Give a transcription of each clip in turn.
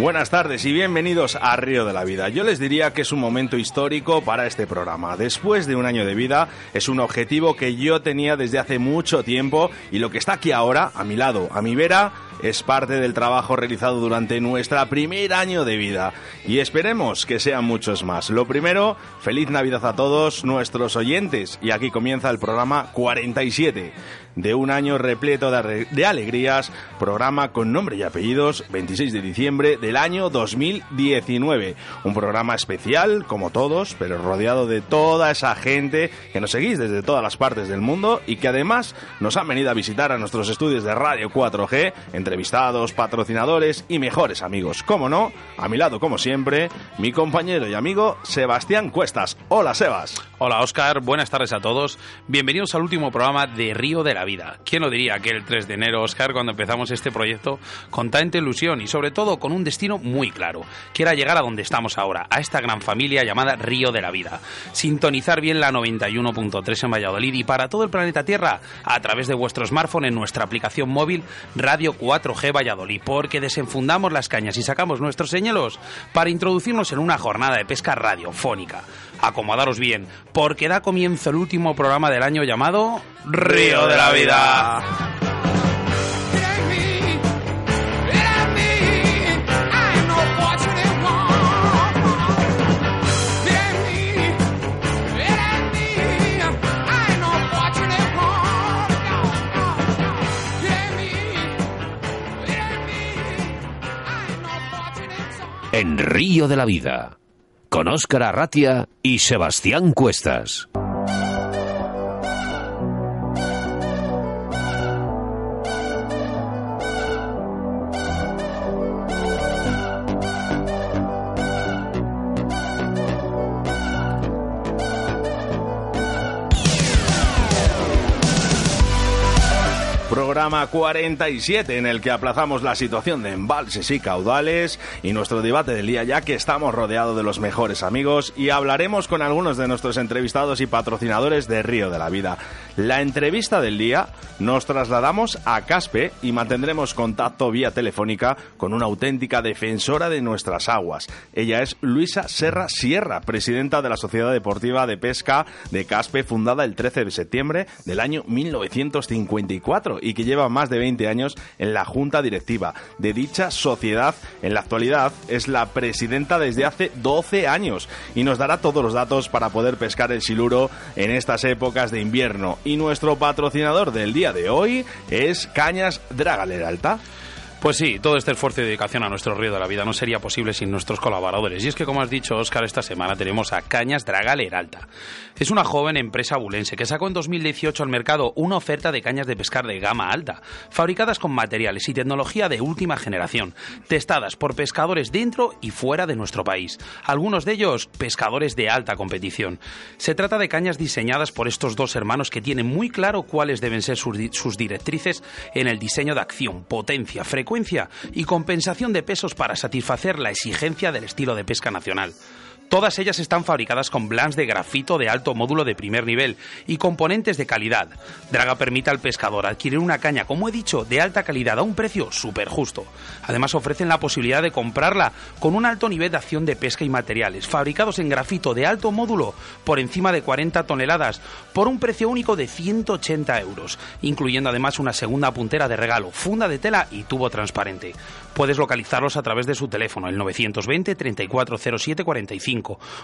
Buenas tardes y bienvenidos a Río de la Vida. Yo les diría que es un momento histórico para este programa. Después de un año de vida, es un objetivo que yo tenía desde hace mucho tiempo y lo que está aquí ahora, a mi lado, a mi vera, es parte del trabajo realizado durante nuestra primer año de vida y esperemos que sean muchos más. Lo primero, feliz Navidad a todos nuestros oyentes y aquí comienza el programa 47 de un año repleto de, alegrías, programa con nombre y apellidos, 26 de diciembre del año 2019. Un programa especial, como todos, pero rodeado de toda esa gente que nos seguís desde todas las partes del mundo y que además nos han venido a visitar a nuestros estudios de Radio 4G, entrevistados, patrocinadores y mejores amigos. Como no, a mi lado, como siempre, mi compañero y amigo Sebastián Cuestas. Hola, Sebas. Hola, Oscar. Buenas tardes a todos. Bienvenidos al último programa de Río de la Vida. ¿Quién lo diría que el 3 de enero, Oscar, cuando empezamos este proyecto con tanta ilusión y sobre todo con un destino muy claro, que era llegar a donde estamos ahora, a esta gran familia llamada Río de la Vida. Sintonizar bien la 91.3 en Valladolid y para todo el planeta Tierra a través de vuestro smartphone en nuestra aplicación móvil Radio 4G Valladolid, porque desenfundamos las cañas y sacamos nuestros señuelos para introducirnos en una jornada de pesca radiofónica. Acomodaros bien, porque da comienzo el último programa del año llamado Río de la Vida. En Río de la Vida, con Óscar Arratia y Sebastián Cuestas. programa 47 en el que aplazamos la situación de embalses y caudales y nuestro debate del día ya que estamos rodeados de los mejores amigos y hablaremos con algunos de nuestros entrevistados y patrocinadores de Río de la Vida. La entrevista del día nos trasladamos a Caspe y mantendremos contacto vía telefónica con una auténtica defensora de nuestras aguas. Ella es Luisa Serra Sierra, presidenta de la Sociedad Deportiva de Pesca de Caspe, fundada el 13 de septiembre del año 1954 y que lleva más de 20 años en la junta directiva de dicha sociedad. En la actualidad es la presidenta desde hace 12 años y nos dará todos los datos para poder pescar el siluro en estas épocas de invierno. Y nuestro patrocinador del día de hoy es Cañas Dragaler Alta. Pues sí, todo este esfuerzo y dedicación a nuestro río de la vida no sería posible sin nuestros colaboradores. Y es que, como has dicho, Oscar, esta semana tenemos a Cañas Draga Leralta. Es una joven empresa bulense que sacó en 2018 al mercado una oferta de cañas de pescar de gama alta, fabricadas con materiales y tecnología de última generación, testadas por pescadores dentro y fuera de nuestro país, algunos de ellos pescadores de alta competición. Se trata de cañas diseñadas por estos dos hermanos que tienen muy claro cuáles deben ser sus directrices en el diseño de acción, potencia, frecuencia y compensación de pesos para satisfacer la exigencia del estilo de pesca nacional. Todas ellas están fabricadas con blancs de grafito de alto módulo de primer nivel y componentes de calidad. Draga permite al pescador adquirir una caña, como he dicho, de alta calidad a un precio súper justo. Además ofrecen la posibilidad de comprarla con un alto nivel de acción de pesca y materiales, fabricados en grafito de alto módulo por encima de 40 toneladas, por un precio único de 180 euros, incluyendo además una segunda puntera de regalo, funda de tela y tubo transparente. Puedes localizarlos a través de su teléfono, el 920 3407 45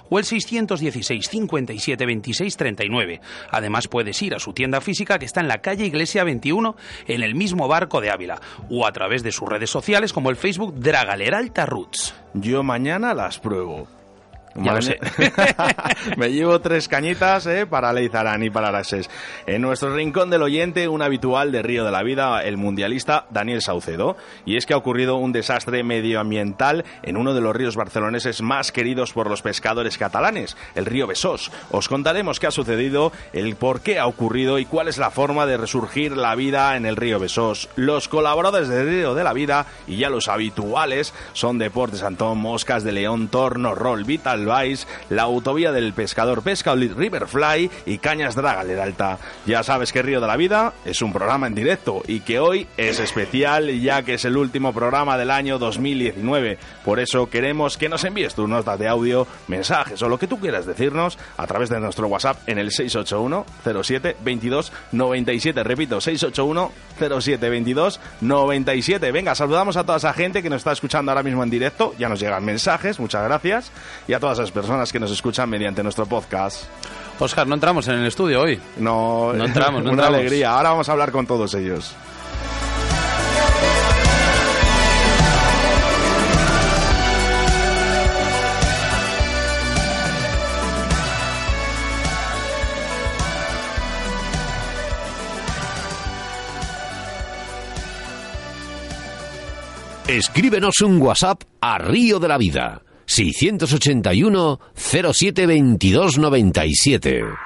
o el 616 57 26 39. Además puedes ir a su tienda física que está en la calle Iglesia 21 en el mismo barco de Ávila o a través de sus redes sociales como el Facebook Dragaleralta Roots. Yo mañana las pruebo. Ya lo sé. Me llevo tres cañitas eh, para Leizarán y para Araxes. En nuestro rincón del oyente, un habitual de Río de la Vida, el mundialista Daniel Saucedo. Y es que ha ocurrido un desastre medioambiental en uno de los ríos barceloneses más queridos por los pescadores catalanes, el río Besós. Os contaremos qué ha sucedido, el por qué ha ocurrido y cuál es la forma de resurgir la vida en el río Besós. Los colaboradores del Río de la Vida y ya los habituales son Deportes Antón, Moscas de León, Torno, Roll, Vital La autovía del pescador Pesca Riverfly y Cañas Dragaler Alta. Ya sabes que Río de la Vida es un programa en directo y que hoy es especial ya que es el último programa del año 2019. Por eso queremos que nos envíes tus notas de audio, mensajes o lo que tú quieras decirnos a través de nuestro WhatsApp en el 681 07 22 97. Repito, 681 07 22 97. Venga, saludamos a toda esa gente que nos está escuchando ahora mismo en directo. Ya nos llegan mensajes, muchas gracias. Y a todas las personas que nos escuchan mediante nuestro podcast. Oscar, no entramos en el estudio hoy. No, No entramos, no una entramos. alegría. Ahora vamos a hablar con todos ellos. Escríbenos un WhatsApp a Río de la Vida. 681 07 22 97.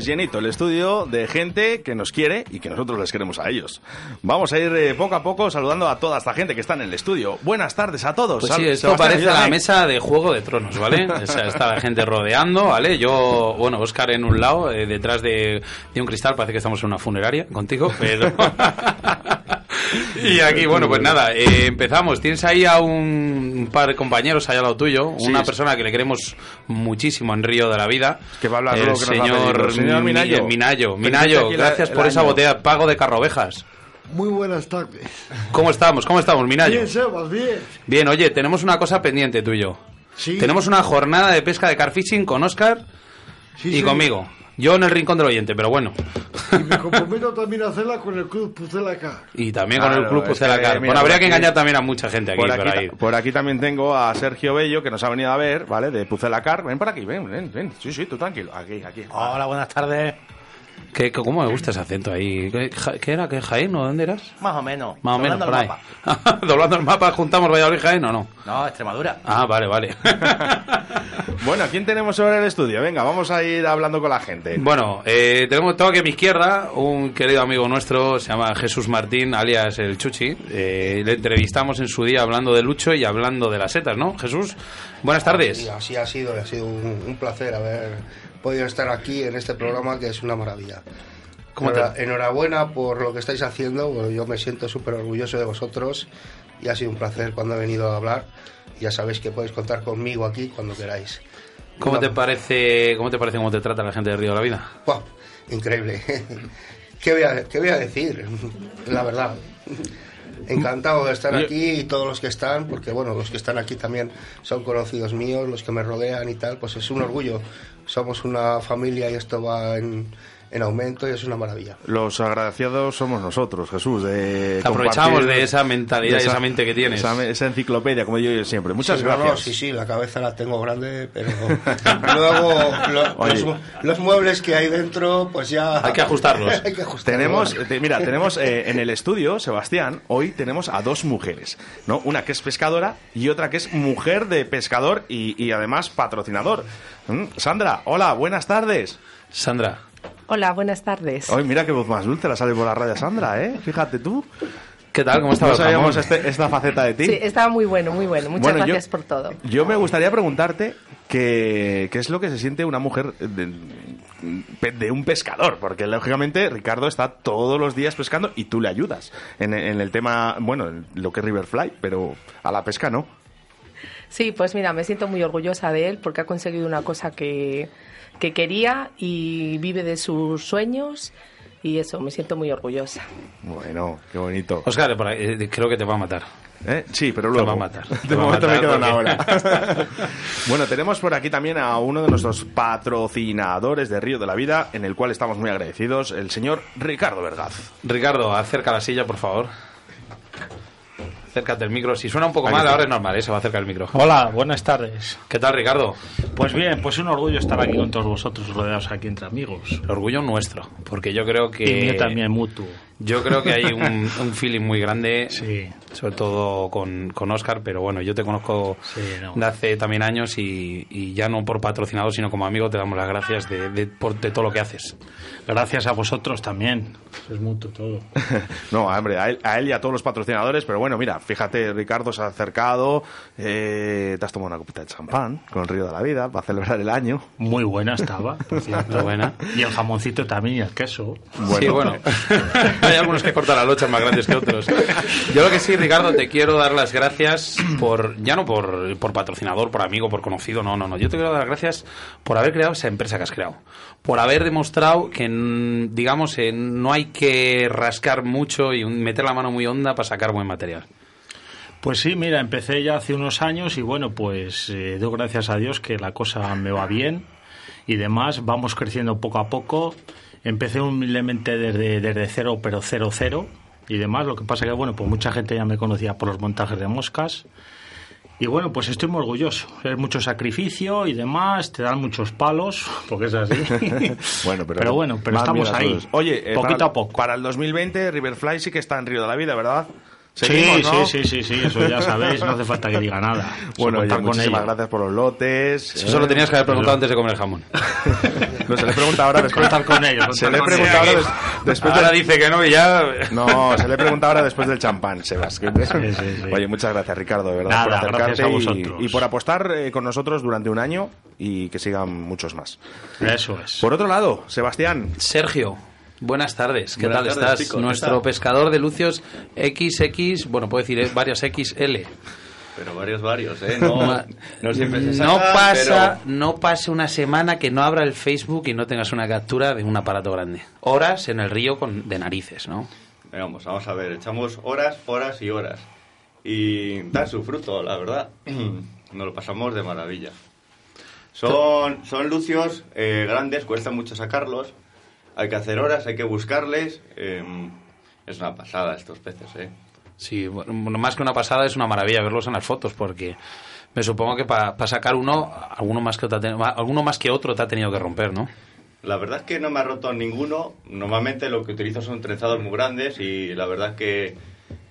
Pues llenito el estudio de gente que nos quiere y que nosotros les queremos a ellos. Vamos a ir eh, poco a poco saludando a toda esta gente que está en el estudio. Buenas tardes a todos. Pues sí, esto Sebastián, parece la ayúdame. mesa de Juego de Tronos, ¿vale? O sea, está la gente rodeando, ¿vale? Yo, bueno, Oscar en un lado, eh, detrás de, de un cristal, parece que estamos en una funeraria contigo, pero... y aquí, bueno, pues nada, eh, empezamos. Tienes ahí a un par de compañeros ahí al lado tuyo, Sí, una sí. persona que le queremos muchísimo en Río de la Vida. Que va a hablar el señor, pedir. Señor Minayo. Minayo. Minayo, gracias el por esa botella pago de carrovejas. Muy buenas tardes. ¿Cómo estamos? ¿Cómo estamos, Minayo? Bien, Sebas, bien. Bien, oye, tenemos una cosa pendiente tú y yo. Sí. Tenemos una jornada de pesca de carfishing con Oscar Sí, y sí. conmigo. Yo en el rincón del oyente, pero bueno. Y me comprometo también a hacerla con el Club Pucela Car. Y también con el Club es Pucela que, Car. mira, Bueno, por habría aquí- que engañar también a mucha gente aquí Por por, aquí, ahí. ta- por aquí también tengo a Sergio Bello que nos ha venido a ver, ¿vale? De Pucelacar. Ven por aquí, ven, ven, ven. Sí, sí, tú tranquilo. Aquí, aquí. Hola, buenas tardes. ¿Qué, ¿Cómo me gusta ese acento ahí? ¿Qué, ja- qué era? ¿Qué Jaén o dónde eras? Más o menos. Más o menos, Doblando por el ahí. mapa. Doblando el mapa, juntamos Valladolid y Jaén o no. No, Extremadura. Ah, vale, vale. Bueno, ¿quién tenemos sobre el estudio? Venga, vamos a ir hablando con la gente. Bueno, eh, tenemos todo aquí a mi izquierda un querido amigo nuestro, se llama Jesús Martín, alias el Chuchi. Eh, le entrevistamos en su día hablando de Lucho y hablando de las setas, ¿no? Jesús, buenas Y tardes. así ha sido, ha sido un, un placer haber podido estar aquí en este programa que es una maravilla. ¿Cómo te- Enhora- Enhorabuena por lo que estáis haciendo, bueno, yo me siento súper orgulloso de vosotros y ha sido un placer cuando he venido a hablar. Ya sabéis que podéis contar conmigo aquí cuando queráis. ¿Cómo te parece, cómo te parece cómo te trata la gente de Río de la Vida? Buah, increíble. ¿Qué voy, a, ¿Qué voy a decir? La verdad. Encantado de estar aquí y todos los que están, porque bueno, los que están aquí también son conocidos míos, los que me rodean y tal, pues es un orgullo. Somos una familia y esto va en, en aumento y es una maravilla. Los agradecidos somos nosotros, Jesús. De Te aprovechamos de esa mentalidad y esa mente que tienes. Esa, esa enciclopedia, como digo yo siempre. Muchas Sí, no, no, gracias. sí, sí, la cabeza la tengo grande, pero luego lo- los, los muebles que hay dentro, pues ya... Hay que ajustarlos. hay que ajustarlos. Tenemos, te- mira, tenemos eh, en el estudio, Sebastián, hoy tenemos a dos mujeres, ¿no? Una que es pescadora y otra que es mujer de pescador y, y además patrocinador. Mm, Sandra, hola, buenas tardes. Sandra, Hola, buenas tardes. Hoy mira qué voz más dulce la sale por la radio Sandra, ¿eh? Fíjate tú. ¿qué tal? ¿Cómo estaba No sabíamos este- esta faceta de ti. Sí, estaba muy bueno, muy bueno. Muchas Bueno, yo- gracias por todo. Yo me gustaría preguntarte qué, qué es lo que se siente una mujer de, de un pescador, porque lógicamente Ricardo está todos los días pescando y tú le ayudas en, en el tema, bueno, en lo que es Riverfly, pero a la pesca no. Sí, pues mira, me siento muy orgullosa de él porque ha conseguido una cosa que, que quería y vive de sus sueños y eso, me siento muy orgullosa. Bueno, qué bonito. Oscar, por ahí, eh, creo que te va a matar. ¿Eh? Sí, pero Te luego. va a matar. De Te momento me quedo una hora. bueno, tenemos por aquí también a uno de nuestros patrocinadores de Río de la Vida, en el cual estamos muy agradecidos, el señor Ricardo Vergaz. Ricardo, acerca la silla, por favor. Acércate el micro. Si suena un poco mal, está. ahora es normal, ¿eh? se va a acercar el micro. Hola, buenas tardes. ¿Qué tal, Ricardo? Pues bien, pues un orgullo estar aquí con todos vosotros, rodeados aquí entre amigos. El orgullo nuestro, porque yo creo que... Y mío también, mutuo. Yo creo que hay un, un feeling muy grande, Sí. sobre todo con, con Oscar, pero bueno, yo te conozco Sí, no. de hace también años y, y ya no por patrocinador, sino como amigo, te damos las gracias de, de- por, de todo lo que haces. Gracias a vosotros también. Es mutuo todo. No, hombre, a él, a él y a todos los patrocinadores, pero bueno, mira, fíjate, Ricardo se ha acercado, eh, te has tomado una copita de champán con Río de la Vida para celebrar el año. Muy buena estaba, por cierto. Muy buena. Y el jamoncito también y el queso. Sí, bueno. Hay algunos que cortan las lochas más grandes que otros. Yo lo que sí, Ricardo, te quiero dar las gracias por, ya no por, por patrocinador, por amigo, por conocido, no, no, no. Yo te quiero dar las gracias por haber creado esa empresa que has creado. Por haber demostrado que, mm, digamos, eh, no hay que rascar mucho y meter la mano muy honda para sacar buen material. Pues sí, mira, empecé ya hace unos años y bueno, pues eh, doy gracias a Dios que la cosa me va bien y demás. Vamos creciendo poco a poco. Empecé humildemente desde, desde cero, pero cero, cero y demás. Lo que pasa que, bueno, pues mucha gente ya me conocía por los montajes de moscas. Y bueno, pues estoy muy orgulloso. Es mucho sacrificio y demás, te dan muchos palos, porque es así. Bueno, pero, bueno, pero estamos ahí. Oye, eh, poquito para, a poco. Para el 2020, Riverfly sí que está en Río de la Vida, ¿verdad? Sí, ¿no? sí, sí, sí, sí, eso ya sabéis, no hace falta que diga nada. Bueno, oye, con muchísimas ello. gracias por los lotes. Eso lo tenías que haber preguntado antes de comer el jamón. No, se le pregunta ahora después. Contar con ello, Se le pregunta ahora des- después Ahora del- dice que no y ya... No, se le pregunta ahora después del champán, Sebas. sí, sí. Oye, muchas gracias, Ricardo, de verdad, Nada, por acercarte y- vosotros. y, por apostar eh, con nosotros durante un año y que sigan muchos más. Eso es. Por otro lado, Sebastián, Sergio, buenas tardes. ¿Qué Buenas tal tardes, estás? chicos, ¿qué Nuestro tal? pescador de lucios XX, bueno, puedo decir eh, varias XL. Pero varios, varios, ¿eh? No, no siempre se no saca, pasa, pero- no una semana que no abra el Facebook y no tengas una captura de un aparato grande. Horas en el río con, de narices, ¿no? Vamos, vamos a ver, echamos horas, horas y horas. Y da su fruto, la verdad. Nos lo pasamos de maravilla. Son, son lucios eh, grandes, cuesta mucho sacarlos. Hay que hacer horas, hay que buscarles. eh, es una pasada estos peces, ¿eh? Sí, bueno, más que una pasada es una maravilla verlos en las fotos porque me supongo que para sacar uno, alguno más que otro, alguno más que otro te ha tenido que romper, ¿no? La verdad es que no me ha roto ninguno. Normalmente lo que utilizo son trenzados muy grandes y la verdad es que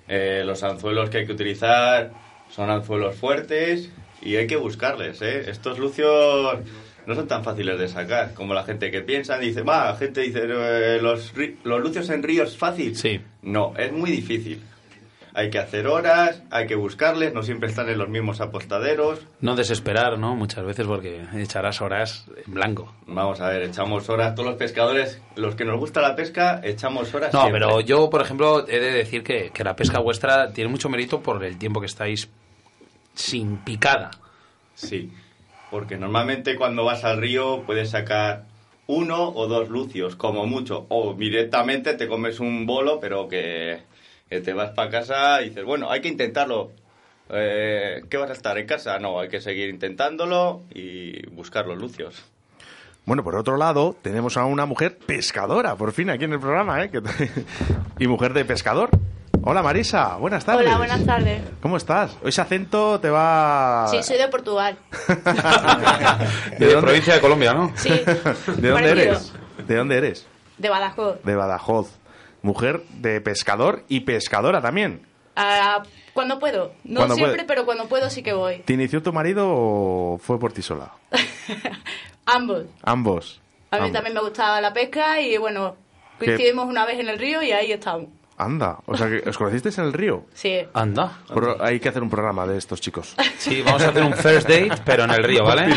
eh, los anzuelos que hay que utilizar son anzuelos fuertes y hay que buscarles. ¿eh? Estos lucios no son tan fáciles de sacar como la gente que piensa. Dice, va, la gente dice, eh, los, los lucios en río es fácil. Sí. No, es muy difícil. Hay que hacer horas, hay que buscarles, no siempre están en los mismos apostaderos. No desesperar, ¿no? Muchas veces porque echarás horas en blanco. Vamos a ver, echamos horas. Todos los pescadores, los que nos gusta la pesca, echamos horas. No, siempre. pero yo, por ejemplo, he de decir que, que la pesca vuestra tiene mucho mérito por el tiempo que estáis sin picada. Sí, porque normalmente cuando vas al río puedes sacar uno o dos lucios, como mucho. O directamente te comes un bolo, pero que, que te vas para casa y dices, bueno, hay que intentarlo. Eh, ¿Qué vas a estar en casa? No, hay que seguir intentándolo y buscar los lucios. Bueno, por otro lado, tenemos a una mujer pescadora, por fin, aquí en el programa, ¿eh? Y mujer de pescador. Hola Marisa, buenas tardes. Hola, buenas tardes. ¿Cómo estás? Hoy ese acento te va... Sí, soy de Portugal. De, provincia de Colombia, ¿no? Sí. ¿De dónde Parecido. eres? ¿De dónde eres? De Badajoz. De Badajoz. Mujer de pescador y pescadora también. Ah, cuando puedo. No Cuando siempre, puede. pero cuando puedo sí que voy. ¿Te inició tu marido o fue por ti sola? Ambos. Ambos. A mí Ambos. también me gustaba la pesca y bueno, ¿Qué? coincidimos una vez en el río y ahí estamos. Anda, o sea que os conocisteis en el río. Sí. Anda. Pero hay que hacer un programa de estos chicos. Sí, vamos a hacer un first date, pero en el río, ¿vale?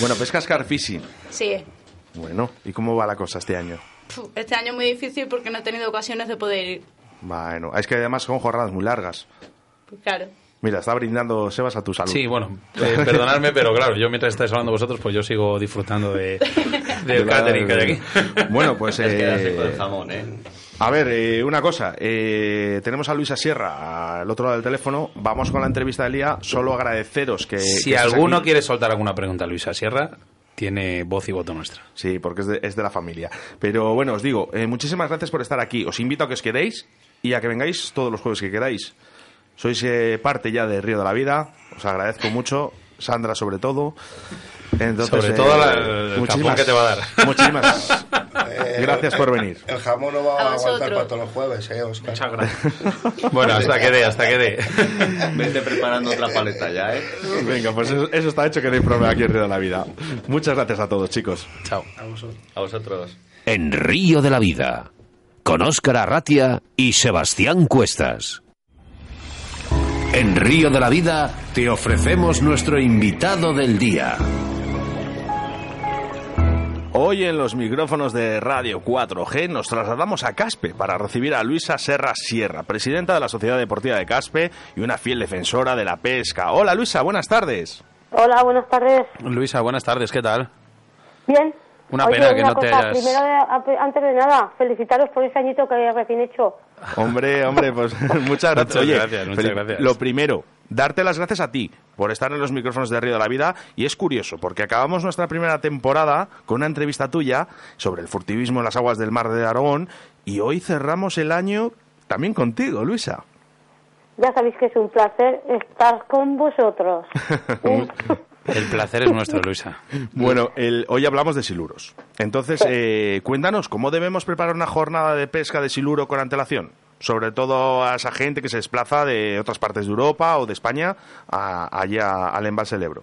Bueno, pescas car fishing. Sí. Bueno, ¿y cómo va la cosa este año? Este año es muy difícil porque no he tenido ocasiones de poder ir. Bueno, es que además son jornadas muy largas. Pues claro. Mira, está brindando Sebas a tu salud. Sí, bueno, eh, perdonadme, pero claro, yo mientras estáis hablando vosotros, pues yo sigo disfrutando de, del De catering que hay aquí. Bueno, pues... Es que hace eh, con el jamón, ¿eh? A ver, eh, una cosa. eh, tenemos a Luisa Sierra al otro lado del teléfono. Vamos con la entrevista del día. Solo agradeceros que... Si que alguno aquí. quiere soltar alguna pregunta a Luisa Sierra, tiene voz y voto nuestra. Sí, porque es de, es de la familia. Pero bueno, os digo, eh, muchísimas gracias por estar aquí. Os invito a que os quedéis y a que vengáis todos los jueves que queráis. Sois eh, parte ya de Río de la Vida. Os agradezco mucho. Sandra, sobre todo. Entonces, Sobre eh, todo la- el muchísimas- que te va a dar. Muchísimas Eh, gracias por venir. El jamón no va A a, aguantar vosotros. para todos los jueves, ¿eh, Oscar? Muchas gracias. Bueno, hasta que dé, hasta que dé. Vete preparando otra paleta ya, ¿eh? Venga, pues eso, eso está hecho que no hay problema aquí en Río de la Vida. Muchas gracias a todos, chicos. Chao. A vosotros. En Río de la Vida, con Óscar Arratia y Sebastián Cuestas. En Río de la Vida te ofrecemos nuestro invitado del día. Hoy en los micrófonos de Radio 4G nos trasladamos a Caspe para recibir a Luisa Serra Sierra, presidenta de la Sociedad Deportiva de Caspe y una fiel defensora de la pesca. Hola Luisa, buenas tardes. Hola, buenas tardes. Luisa, buenas tardes, ¿qué tal? Bien. Una Oye, pena que no te hayas- Primero, antes de nada, felicitaros por ese añito que habéis recién hecho. Hombre, hombre, pues muchas gracias. Muchas Oye, gracias, muchas Felipe, gracias. Lo primero, darte las gracias a ti por estar en los micrófonos de Río de la Vida y es curioso porque acabamos nuestra primera temporada con una entrevista tuya sobre el furtivismo en las aguas del mar de Aragón y hoy cerramos el año también contigo, Luisa. Ya sabéis que es un placer estar con vosotros. El placer es nuestro, Luisa. Bueno, el- hoy hablamos de siluros. Entonces, eh, cuéntanos, ¿cómo debemos preparar una jornada de pesca de siluro con antelación? Sobre todo a esa gente que se desplaza de otras partes de Europa o de España a- allá al embalse del Ebro.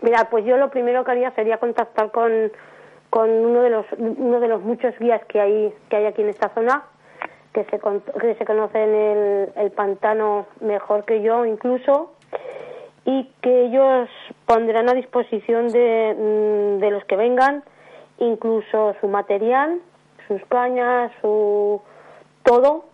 Mira, pues yo lo primero que haría sería contactar con, con uno de los uno de los muchos guías que hay que hay aquí en esta zona, que se que se conocen el, el pantano mejor que yo incluso y que ellos pondrán a disposición de, mm, de los que vengan incluso su material, sus cañas, su todo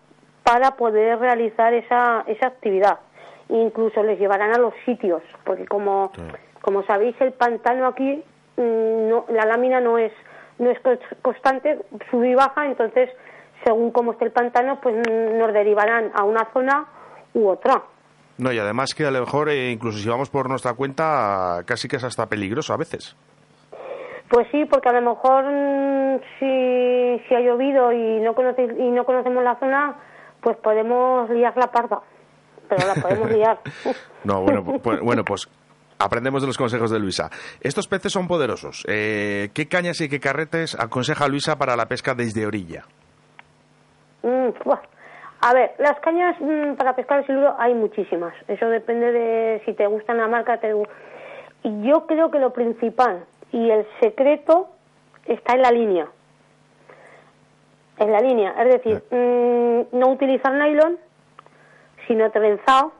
para poder realizar esa, esa actividad. Incluso les llevarán a los sitios, porque como, como sabéis el pantano aquí, mm, no, la lámina no es, no es constante, sube y baja, entonces según cómo esté el pantano, pues mm, nos derivarán a una zona u otra. No, y además que a lo mejor, eh, incluso si vamos por nuestra cuenta, casi que es hasta peligroso a veces. Pues sí, porque a lo mejor mm, si, si ha llovido y no, conoce, y no conocemos la zona, pues podemos liar la parda. Pero la podemos liar. No, bueno, pu- pu- bueno, pues aprendemos de los consejos de Luisa. Estos peces son poderosos. Eh, ¿Qué cañas y qué carretes aconseja Luisa para la pesca desde orilla? Mm. A ver, las cañas mm, para pescar el siluro hay muchísimas. Eso depende de si te gusta la marca. Te... Y yo creo que lo principal y el secreto está en la línea. En la línea. Es decir, mm, no utilizar nylon, sino trenzado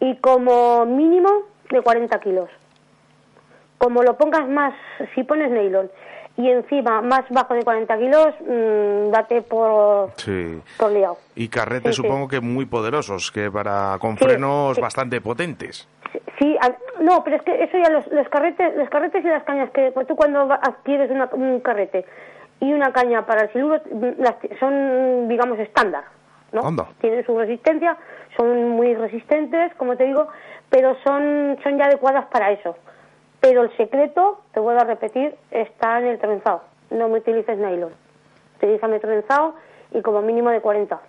y como mínimo de 40 kilos. Como lo pongas más, si pones nylon y encima más bajo de 40 kilos, mm, date por, Sí. por liado. Y carretes Sí, sí. supongo que muy poderosos, que para con frenos bastante potentes. Sí, a- no, pero es que eso ya los, los carretes, los carretes y las cañas que tú cuando adquieres una- un carrete y una caña para el siluro mm, son digamos estándar, ¿no? Tienen su resistencia, son muy resistentes, como te digo, pero son son ya adecuadas para eso. Pero el secreto, te vuelvo a repetir, está en el trenzado. No me utilices nylon. Utilízame trenzado y como mínimo de 40,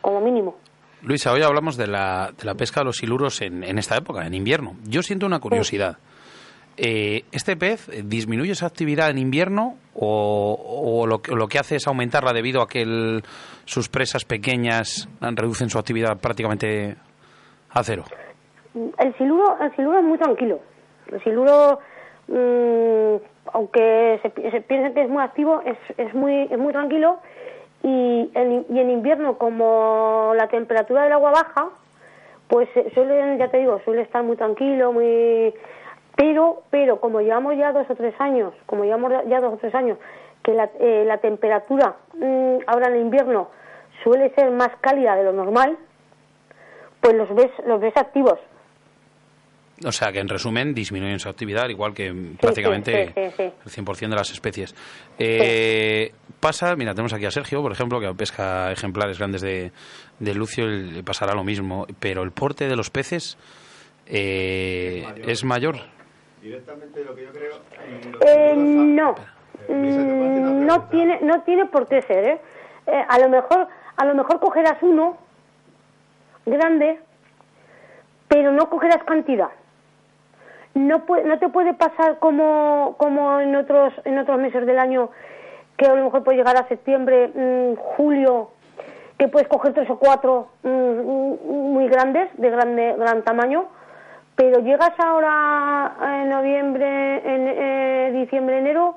como mínimo. Luisa, hoy hablamos de la, de la pesca de los siluros en, en esta época, en invierno. Yo siento una curiosidad. Eh, ¿Este pez disminuye su actividad en invierno o, o lo, que- lo que hace es aumentarla debido a que el- sus presas pequeñas reducen su actividad prácticamente a cero? El siluro, el siluro es muy tranquilo. El siluro, mm, aunque se, se piense que es muy activo, es, es, muy, es muy tranquilo. Y en, y en invierno, como la temperatura del agua baja, pues eh, suele, ya te digo, suele estar muy tranquilo, muy... Pero, pero como llevamos ya dos o tres años, como llevamos ya dos o tres años, que la, eh, la temperatura mm, ahora en invierno suele ser más cálida de lo normal, pues los ves, los ves activos. O sea que en resumen disminuyen su actividad, igual que prácticamente sí, sí, sí. el 100% de las especies. Eh, Pasa, mira, tenemos aquí a Sergio, por ejemplo, que pesca ejemplares grandes de, de Lucio, y le pasará lo mismo. Pero el porte de los peces eh, es mayor. Directamente lo que yo creo. Eh, no, Mm, no tiene, no tiene por qué ser, ¿eh? Eh, a lo mejor, a lo mejor cogerás uno grande, pero no cogerás cantidad. No, puede, no te puede pasar como, como en otros, en otros meses del año, que a lo mejor puede llegar a septiembre, mm, julio, que puedes coger tres o cuatro mm, mm, muy grandes, de grande, gran tamaño, pero llegas ahora en noviembre, en eh, diciembre, enero,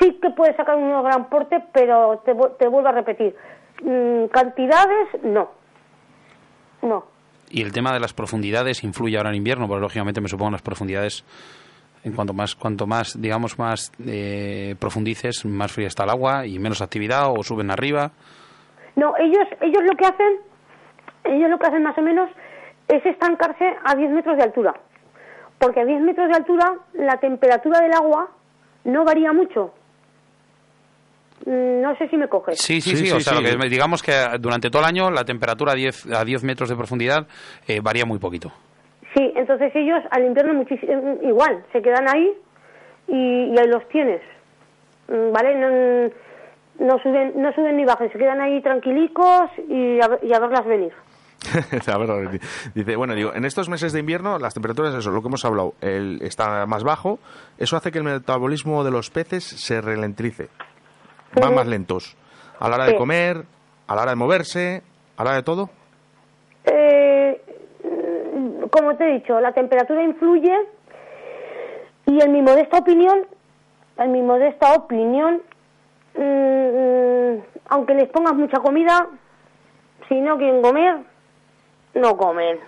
sí que puedes sacar un gran porte, pero te, te vuelvo a repetir, cantidades no, no. Y el tema de las profundidades influye ahora en invierno, porque lógicamente me supongo las profundidades, en cuanto más, cuanto más digamos, más eh, profundices, más fría está el agua y menos actividad o suben arriba. No, ellos, ellos lo que hacen, ellos lo que hacen más o menos es estancarse a 10 metros de altura. Porque a 10 metros de altura la temperatura del agua no varía mucho. Mm, No sé si me coges. Sí, sí, sí. o sea, lo que- digamos que durante todo el año la temperatura a 10, a 10 metros de profundidad eh, varía muy poquito. Sí, entonces ellos al invierno muchis- igual, se quedan ahí y, y ahí los tienes. Mm, ¿Vale? No, no, suben, no suben ni bajan, se quedan ahí tranquilicos y a, ver- y a verlas venir. a ver, dice, bueno, digo, en estos meses de invierno las temperaturas, eso, lo que hemos hablado, el, está más bajo, eso hace que el metabolismo de los peces se ralentice, van más lentos, a la hora de Sí. comer, a la hora de moverse, a la hora de todo. Eh, como te he dicho, la temperatura influye y en mi modesta opinión, en mi modesta opinión, mm, aunque les pongas mucha comida, si no quieren comer, no comen.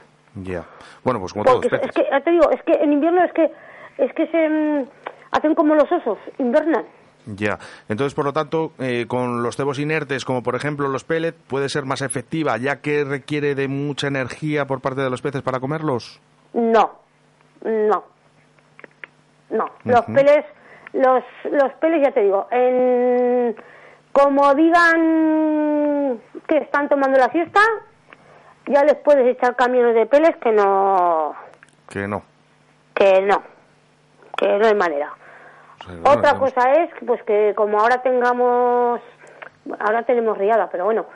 Ya. Bueno, pues como todos Porque los es que, te digo, es que en invierno es que es que se mm, hacen como los osos, invernan. Ya. Entonces, por lo tanto, eh, con los cebos inertes, como por ejemplo los pellets, puede ser más efectiva, ya que requiere de mucha energía por parte de los peces para comerlos. No, no, no. Los peles, los, los peles ya te digo, en, como digan que están tomando la siesta, ya les puedes echar camiones de peles que no, Que no. que no, que no hay manera. Otra cosa es pues que como ahora tengamos, ahora tenemos riada, pero bueno,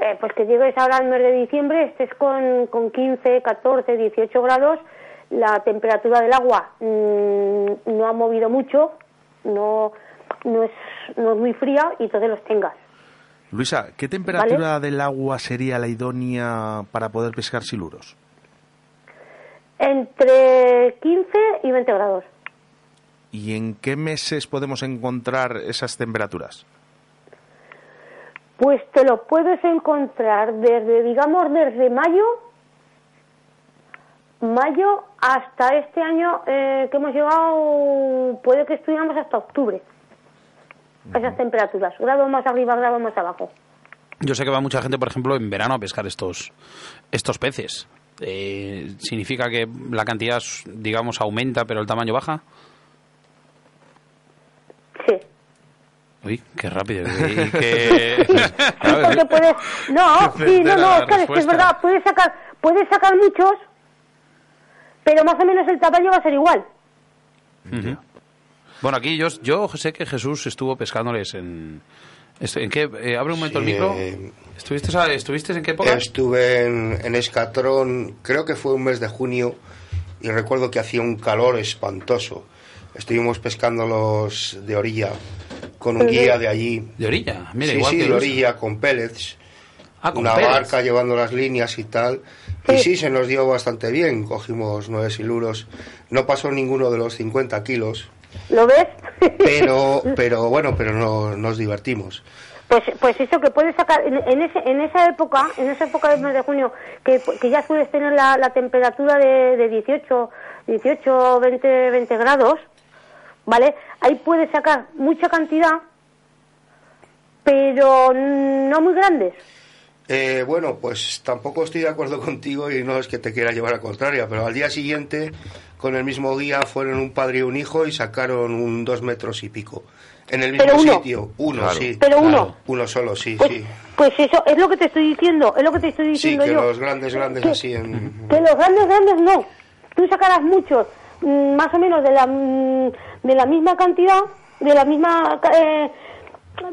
eh, pues que llegues ahora al mes de diciembre, estés con, con 15, 14, 18 grados, la temperatura del agua mm, no ha movido mucho, no, no, es, no es muy fría y entonces los tengas. Luisa, ¿qué temperatura del agua sería la idónea para poder pescar siluros? Entre 15 y 20 grados. ¿Y en qué meses podemos encontrar esas temperaturas? Pues te lo puedes encontrar desde, digamos, desde mayo, mayo hasta este año eh, que hemos llegado, puede que estuviéramos hasta octubre. Esas temperaturas, grado más arriba, grado más abajo. Yo sé que va mucha gente, por ejemplo, en verano a pescar estos, estos peces. Eh, ¿Significa que la cantidad, digamos, aumenta pero el tamaño baja? Sí. Uy, qué rápido. y qué- Sí, porque puedes, no, sí, no, no, la es que, es verdad, puedes sacar, puedes sacar muchos, pero más o menos el tamaño va a ser igual. Bueno, aquí yo, yo sé que Jesús estuvo pescándoles en... esto- ¿En qué? Eh, abre un momento el Sí, micro. eh, ¿Estuviste, ¿Estuviste en qué época? Estuve en, en Escatrón, creo que fue un mes de junio, y recuerdo que hacía un calor espantoso. Estuvimos pescando los de orilla con un guía de allí. ¿De orilla? Mira, sí, igual sí, que de orilla, con pellets. Ah, con una pellets. barca llevando las líneas y tal. Y sí, se nos dio bastante bien. Cogimos nueve siluros. No pasó ninguno de los 50 kilos. ¿Lo ves? Pero, pero bueno, pero no, nos divertimos. Pues, pues eso que puedes sacar en, en ese, en esa época, en esa época del mes de junio, que, que ya puedes tener la, la temperatura de, de 18, 18, 20, 20 grados, ¿vale? Ahí puedes sacar mucha cantidad, pero no muy grandes. Eh, bueno, pues tampoco estoy de acuerdo contigo y no es que te quiera llevar a contraria, pero al día siguiente, con el mismo guía, fueron un padre y un hijo y sacaron un dos metros y pico. En el mismo Pero uno. sitio, uno, Claro. sí. Pero uno. Uno solo, sí, Pues, sí. pues eso es lo que te estoy diciendo, es lo que te estoy Sí, diciendo que yo. los grandes, grandes Que- así en... Que los grandes, grandes no. Tú sacarás muchos, mm, más o menos de la, mm, de la misma cantidad, de la misma, eh,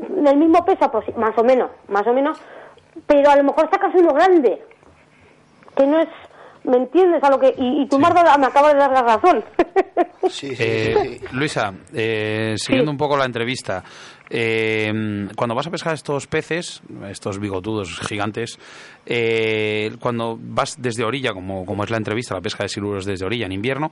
del mismo peso, pues, más o menos, más o menos, pero a lo mejor sacas uno grande, que no es, ¿me entiendes a lo que? Y, y tú me, has dado- me acabas de dar la razón. Sí, sí, Eh, sí, sí. Luisa, eh, siguiendo un poco la entrevista, eh, cuando vas a pescar estos peces, estos bigotudos gigantes, eh, cuando vas desde orilla, como, como es la entrevista, la pesca de siluros desde orilla en invierno,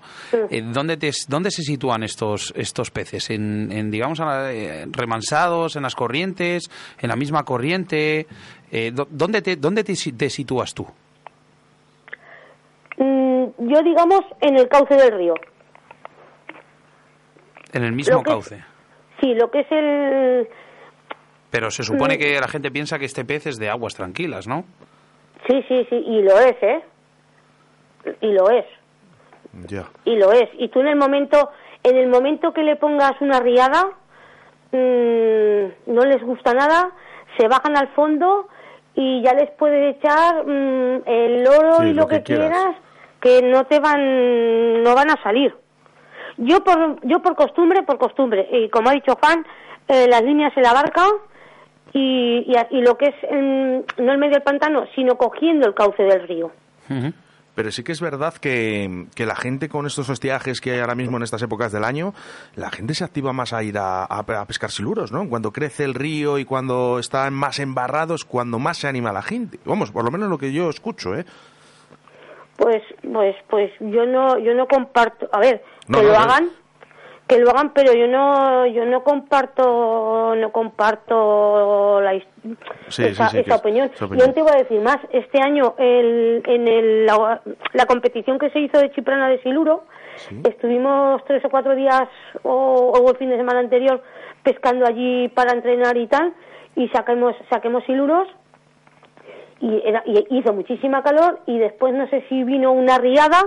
eh, ¿dónde, te- ¿dónde se sitúan estos, estos peces? ¿En, en, digamos, eh, remansados, en las corrientes, en la misma corriente? ¿dó- ¿Dónde, te, dónde te, si- te sitúas tú? Mm, yo, digamos, en el cauce del río. En el mismo que- cauce. Sí, lo que es el, Pero se supone Mm. que la gente piensa que este pez es de aguas tranquilas, ¿no? Sí, sí, sí, y lo es, ¿eh? Y lo es, Ya. y lo es. Y tú en el momento, en el momento que le pongas una riada, mm, no les gusta nada, se bajan al fondo y ya les puedes echar mm, el oro Sí, y lo lo, que que, quieras. quieras, que no te van, no van a salir. Yo por, yo por costumbre, por costumbre, y como ha dicho Juan, eh, las líneas en la barca y, y, a- y lo que es en- no el medio del pantano, sino cogiendo el cauce del río. Pero sí que es verdad que, que la gente con estos hostiajes que hay ahora mismo en estas épocas del año, la gente se activa más a ir a, a- a pescar siluros, ¿no? Cuando crece el río y cuando están más embarrados, cuando más se anima la gente. Vamos, por lo menos lo que yo escucho, ¿eh? Pues, pues, pues yo no, yo no comparto. A ver, No, que no, lo hagan, que lo hagan, pero yo no, yo no comparto, no comparto la, Sí, esa, sí, sí, que esa es- opinión. opinión. Yo te voy a decir más. Este año, el, en el, la, la competición que se hizo de Chiprana de Siluro, estuvimos tres o cuatro días o, o el fin de semana anterior pescando allí para entrenar y tal, y saquemos, saquemos siluros y, era- y hizo muchísima calor y después no sé si vino una riada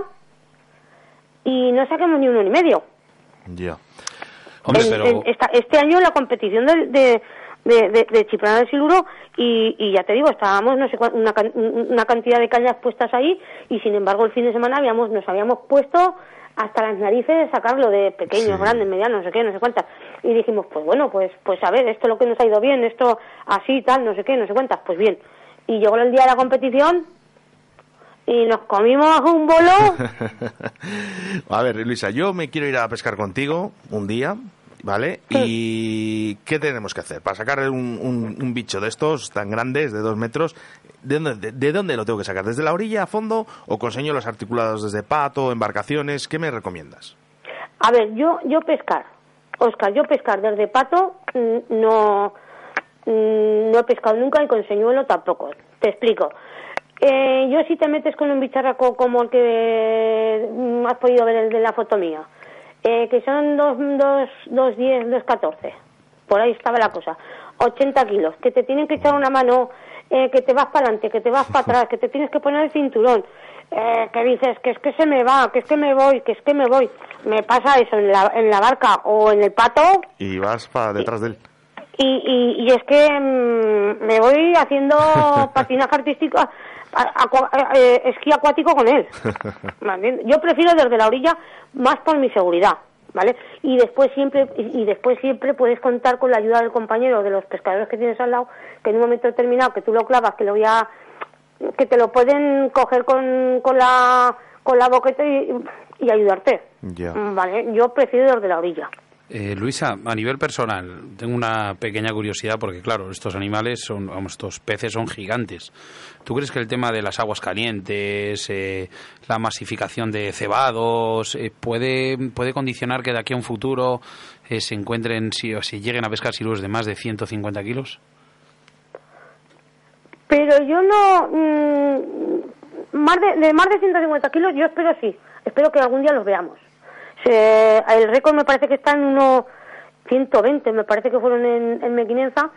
y no saquemos ni uno ni medio. Ya. Hombre, En- pero... en esta- este año la competición del- de, de, de, de Chiprana del Siluro y, y ya te digo, estábamos no sé cuán- una, una cantidad de cañas puestas ahí y sin embargo el fin de semana habíamos nos habíamos puesto hasta las narices de sacarlo de pequeños, Sí. grandes, medianos, no sé qué, no sé cuántas. Y dijimos, pues bueno, pues pues a ver, esto es lo que nos ha ido bien, esto así, tal, no sé qué, no sé cuántas, pues bien. Y llegó el día de la competición y nos comimos un bolo. a ver, Luisa, yo me quiero ir a pescar contigo un día, ¿vale? ¿Y qué tenemos que hacer? Para sacar un, un- un bicho de estos tan grandes, de dos metros, ¿de dónde, de- de dónde lo tengo que sacar? ¿Desde la orilla a fondo o conseño los articulados desde pato, embarcaciones? ¿Qué me recomiendas? A ver, yo yo pescar, Oscar, yo pescar desde pato mm, no mm, no he pescado nunca y con señuelo tampoco. Te explico. Eh, yo si te metes con un bicharraco como el que mm, has podido ver el de la foto mía, eh, que son dos, dos, dos diez, dos catorce, por ahí estaba la cosa, 80 kilos, que te tienen que echar una mano, eh, que te vas para adelante, que te vas para atrás, que te tienes que poner el cinturón, eh, que dices que es que se me va, que es que me voy, que es que me voy. Me pasa eso en la, en la barca o en el pato Y vas para detrás de él. y, y, y es que mm, me voy haciendo patinaje artístico, eh, esquí acuático con él. Yo prefiero desde la orilla más por mi seguridad, ¿vale? Y después siempre y después siempre puedes contar con la ayuda del compañero de los pescadores que tienes al lado, que en un momento determinado que tú lo clavas, que lo voy a que te lo pueden coger con, con la con la boqueta y, y ayudarte. Vale, yo prefiero desde la orilla. Eh, Luisa, a nivel personal, tengo una pequeña curiosidad porque, claro, estos animales son, vamos, estos peces son gigantes. ¿Tú crees que el tema de las aguas calientes, eh, la masificación de cebados, eh, puede, puede condicionar que de aquí a un futuro eh, se encuentren, si, o si lleguen a pescar siluros de más de 150 kilos? Pero yo no. mm, más de, de más de 150 kilos, yo espero sí. Espero que algún día los veamos. Se- el récord me parece que está en unos 120, me parece que fueron en, en Mequinenza.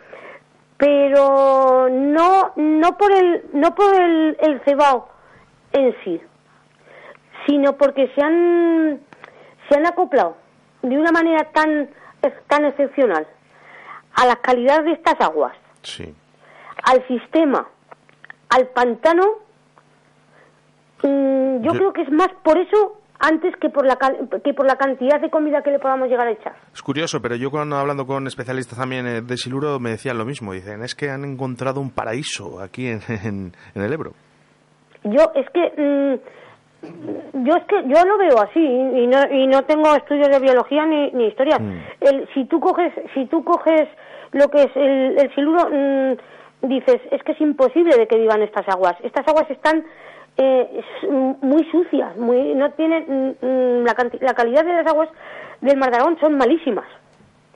pero no no por el no por el, el cebao en sí, sino porque se han se han acoplado de una manera tan tan excepcional a la calidad de estas aguas, Sí. al sistema, al pantano. mm, yo, Yo- creo que es más por eso antes que por la que por la cantidad de comida que le podamos llegar a echar. Es curioso, pero yo cuando hablando con especialistas también eh, de Siluro me decían lo mismo. Dicen, es que han encontrado un paraíso aquí en, en- en el Ebro. Yo es que mm, yo es que yo lo veo así y, no y no tengo estudios de biología ni, ni historia. El, si tú coges si tú coges lo que es el, el siluro mm, dices es que es imposible de que vivan estas aguas. Estas aguas están eh, muy sucias, muy no tienen mm, mm, la, canti- la calidad de las aguas del Mar de Aragón son malísimas,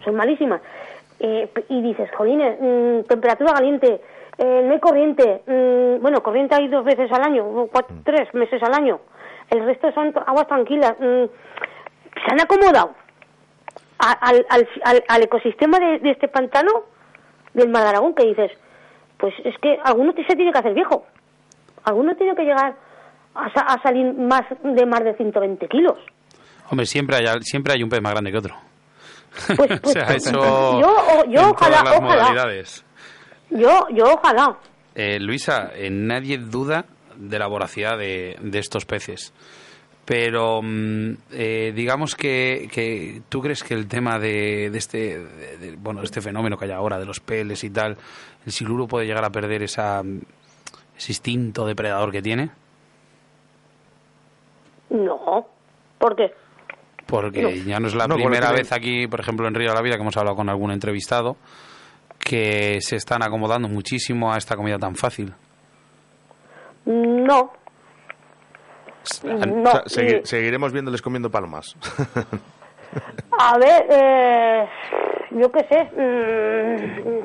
son malísimas. Eh, y dices, jolines, mm, temperatura caliente, eh, no hay corriente. mm, bueno, corriente hay dos veces al año, cuatro, tres meses al año. El resto son aguas tranquilas. mm, se han acomodado a- al, al, al- al ecosistema de, de este pantano del Mar de Aragón que dices, pues es que alguno se tiene que hacer viejo. Alguno tiene que llegar a, sa- a salir más de más de 120 kilos. Hombre, siempre hay, siempre hay un pez más grande que otro. Pues, o pues, sea, pues, eso yo, o- yo en ojalá, todas las ojalá. modalidades. Yo, yo ojalá. Eh, Luisa, eh, nadie duda de la voracidad de, de estos peces. Pero mm, eh, digamos que, que tú crees que el tema de, de este de- de- bueno de este fenómeno que hay ahora de los peles y tal, el siluro puede llegar a perder esa, ese instinto depredador que tiene, No, porque porque No. ya no es la No, porque primera vez aquí, por ejemplo en Río de la Vida que hemos hablado con algún entrevistado que se están acomodando muchísimo a esta comida tan fácil. no. No, O sea, segui- y- seguiremos viéndoles comiendo palomas. A ver, eh, yo qué sé. mm,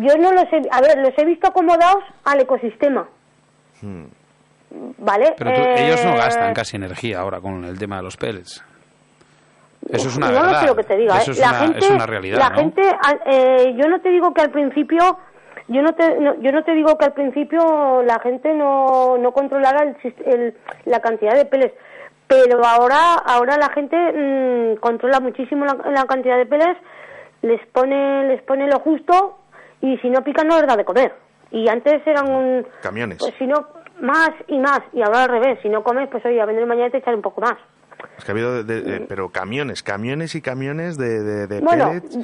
yo no los he, a ver, los he visto acomodados al ecosistema, ¿vale? Pero tú- Eh, ellos no gastan casi energía ahora con el tema de los pellets. Eso es una no, no verdad. sé lo que te diga. Eso ¿eh? es, la una, gente, es una realidad, La ¿no? gente, al- eh, yo no te digo que al principio, yo no te, no- yo no te digo que al principio la gente no, no controlara el la cantidad de peles, pero ahora, ahora la gente mm, controla muchísimo la, la cantidad de peles, les pone, les pone lo justo y si no pican no les da de comer. Y antes eran un, Camiones. pues si no más y más y ahora al revés, si no comes pues oye a vender mañana te echaré un poco más. Es que ha habido, de- de- pero camiones, camiones y camiones de, de, Bueno, pellets.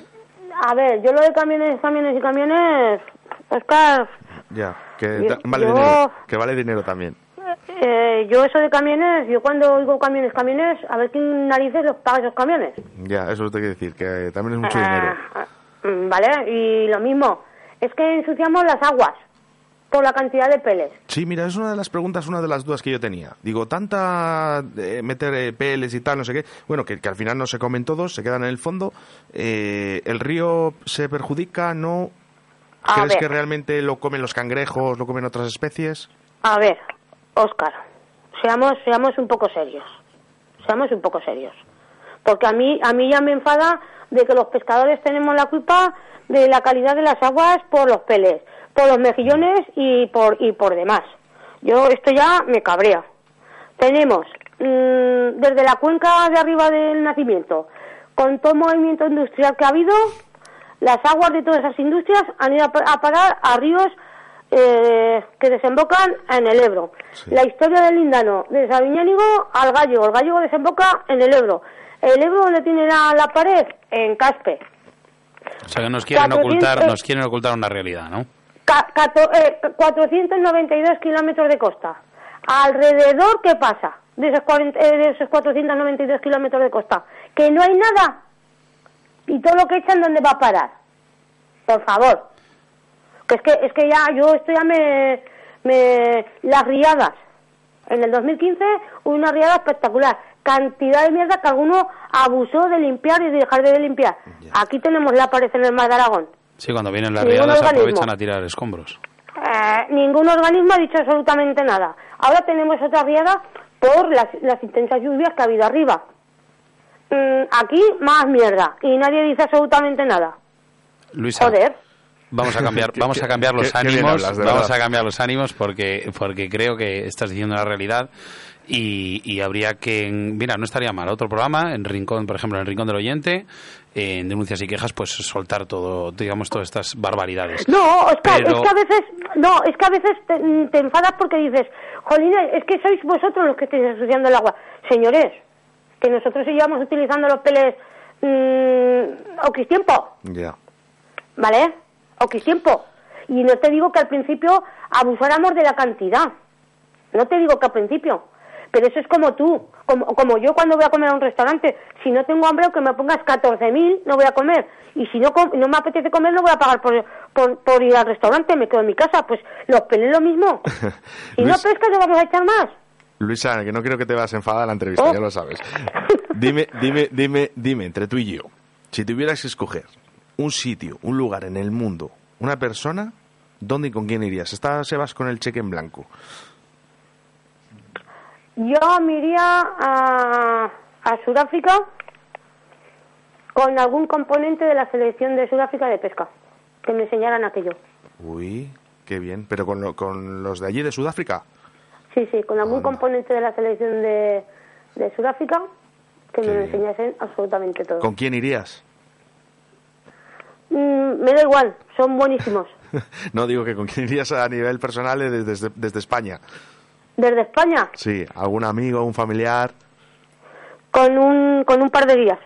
a ver, yo lo de camiones, camiones y camiones, Oscar, Ya, que yo- vale yo- dinero, que vale dinero también. eh, yo eso de camiones, yo cuando oigo camiones, camiones, a ver quién narices los paga esos camiones. Ya, eso te quiero decir, que también es mucho Ah, dinero. Mm, ¿Vale? Y lo mismo, es que ensuciamos las aguas por la cantidad de peles. Sí, mira, es una de las preguntas, una de las dudas que yo tenía. Digo, tanta eh, meter eh, peles y tal, no sé qué. Bueno, que, que al final no se comen todos, se quedan en el fondo. Eh, ¿El río se perjudica? ¿No? A ¿Crees ver. que realmente lo comen los cangrejos, lo comen otras especies? A ver, Oscar, seamos, seamos un poco serios. Seamos un poco serios. Porque a mí, a mí ya me enfada de que los pescadores tenemos la culpa de la calidad de las aguas por los peles, por los mejillones y por, y por demás. Yo esto ya me cabrea. Tenemos mm, desde la cuenca de arriba del nacimiento, con todo el movimiento industrial que ha habido, las aguas de todas esas industrias han ido a parar a ríos eh, que desembocan en el Ebro. La historia del lindano, de Sabiñánigo al Gallego. El Gallego desemboca en el Ebro. El Ebro, donde tiene la, la pared? En Caspe. O sea, que nos quieren 400, ocultar, nos quieren ocultar una realidad, ¿no? Ca- cato- eh, 492 kilómetros de costa. Alrededor, ¿qué pasa de esos, 40 eh, de esos 492 kilómetros de costa? Que no hay nada. Y todo lo que echan, ¿dónde va a parar? Por favor. Que es que, es que ya, yo esto ya me, me... Las riadas. En el 2015 hubo una riada espectacular. Cantidad de mierda que alguno abusó de limpiar y de dejar de limpiar. Aquí tenemos la pared en el Mar de Aragón. Sí, cuando vienen las riadas aprovechan a tirar escombros. Eh, ningún organismo ha dicho absolutamente nada. Ahora tenemos otra riada por las, las intensas lluvias que ha habido arriba. Mm, aquí más mierda y nadie dice absolutamente nada. Luisa, Joder. Vamos a cambiar, vamos a cambiar los ánimos, hablas, vamos verdad. a cambiar los ánimos porque porque creo que estás diciendo la realidad y, y habría que, mira, no estaría mal otro programa en Rincón, por ejemplo, en el Rincón del Oyente, en denuncias y quejas, pues soltar todo, digamos, todas estas barbaridades. No, Oscar, Pero- es que a veces, no, es que a veces te, te enfadas porque dices, jolines, es que sois vosotros los que estáis ensuciando el agua. Señores, que nosotros seguíamos utilizando los peles mm, o tiempo, Ya. ¿vale? O tiempo. Y no te digo que al principio abusáramos de la cantidad. No te digo que al principio. Pero eso es como tú, como, como yo cuando voy a comer a un restaurante. Si no tengo hambre, aunque me pongas 14.000, no voy a comer. Y si no, no me apetece comer, no voy a pagar por, por, por ir al restaurante, me quedo en mi casa. Pues los peles lo mismo. Si no Luis- pescas, no vamos a echar más. Luisa, que no quiero que te vas a enfadar la entrevista, Oh. ya lo sabes. Dime, dime, dime, dime, entre tú y yo, si tuvieras que escoger un sitio, un lugar en el mundo, una persona, ¿dónde y con quién irías? Está Sebas con el cheque en blanco. Yo me iría a, a Sudáfrica con algún componente de la selección de Sudáfrica de pesca. Que me enseñaran aquello. Uy, qué bien. ¿Pero con, lo- con los de allí, de Sudáfrica? Sí, sí, con algún componente de la selección de, de Sudáfrica que me lo enseñasen absolutamente todo. ¿Con quién irías? Mm, me da igual, son buenísimos. no, digo que con quién irías a nivel personal desde, desde, desde España. Desde España, Sí, algún amigo, un familiar. con un, con un par de días.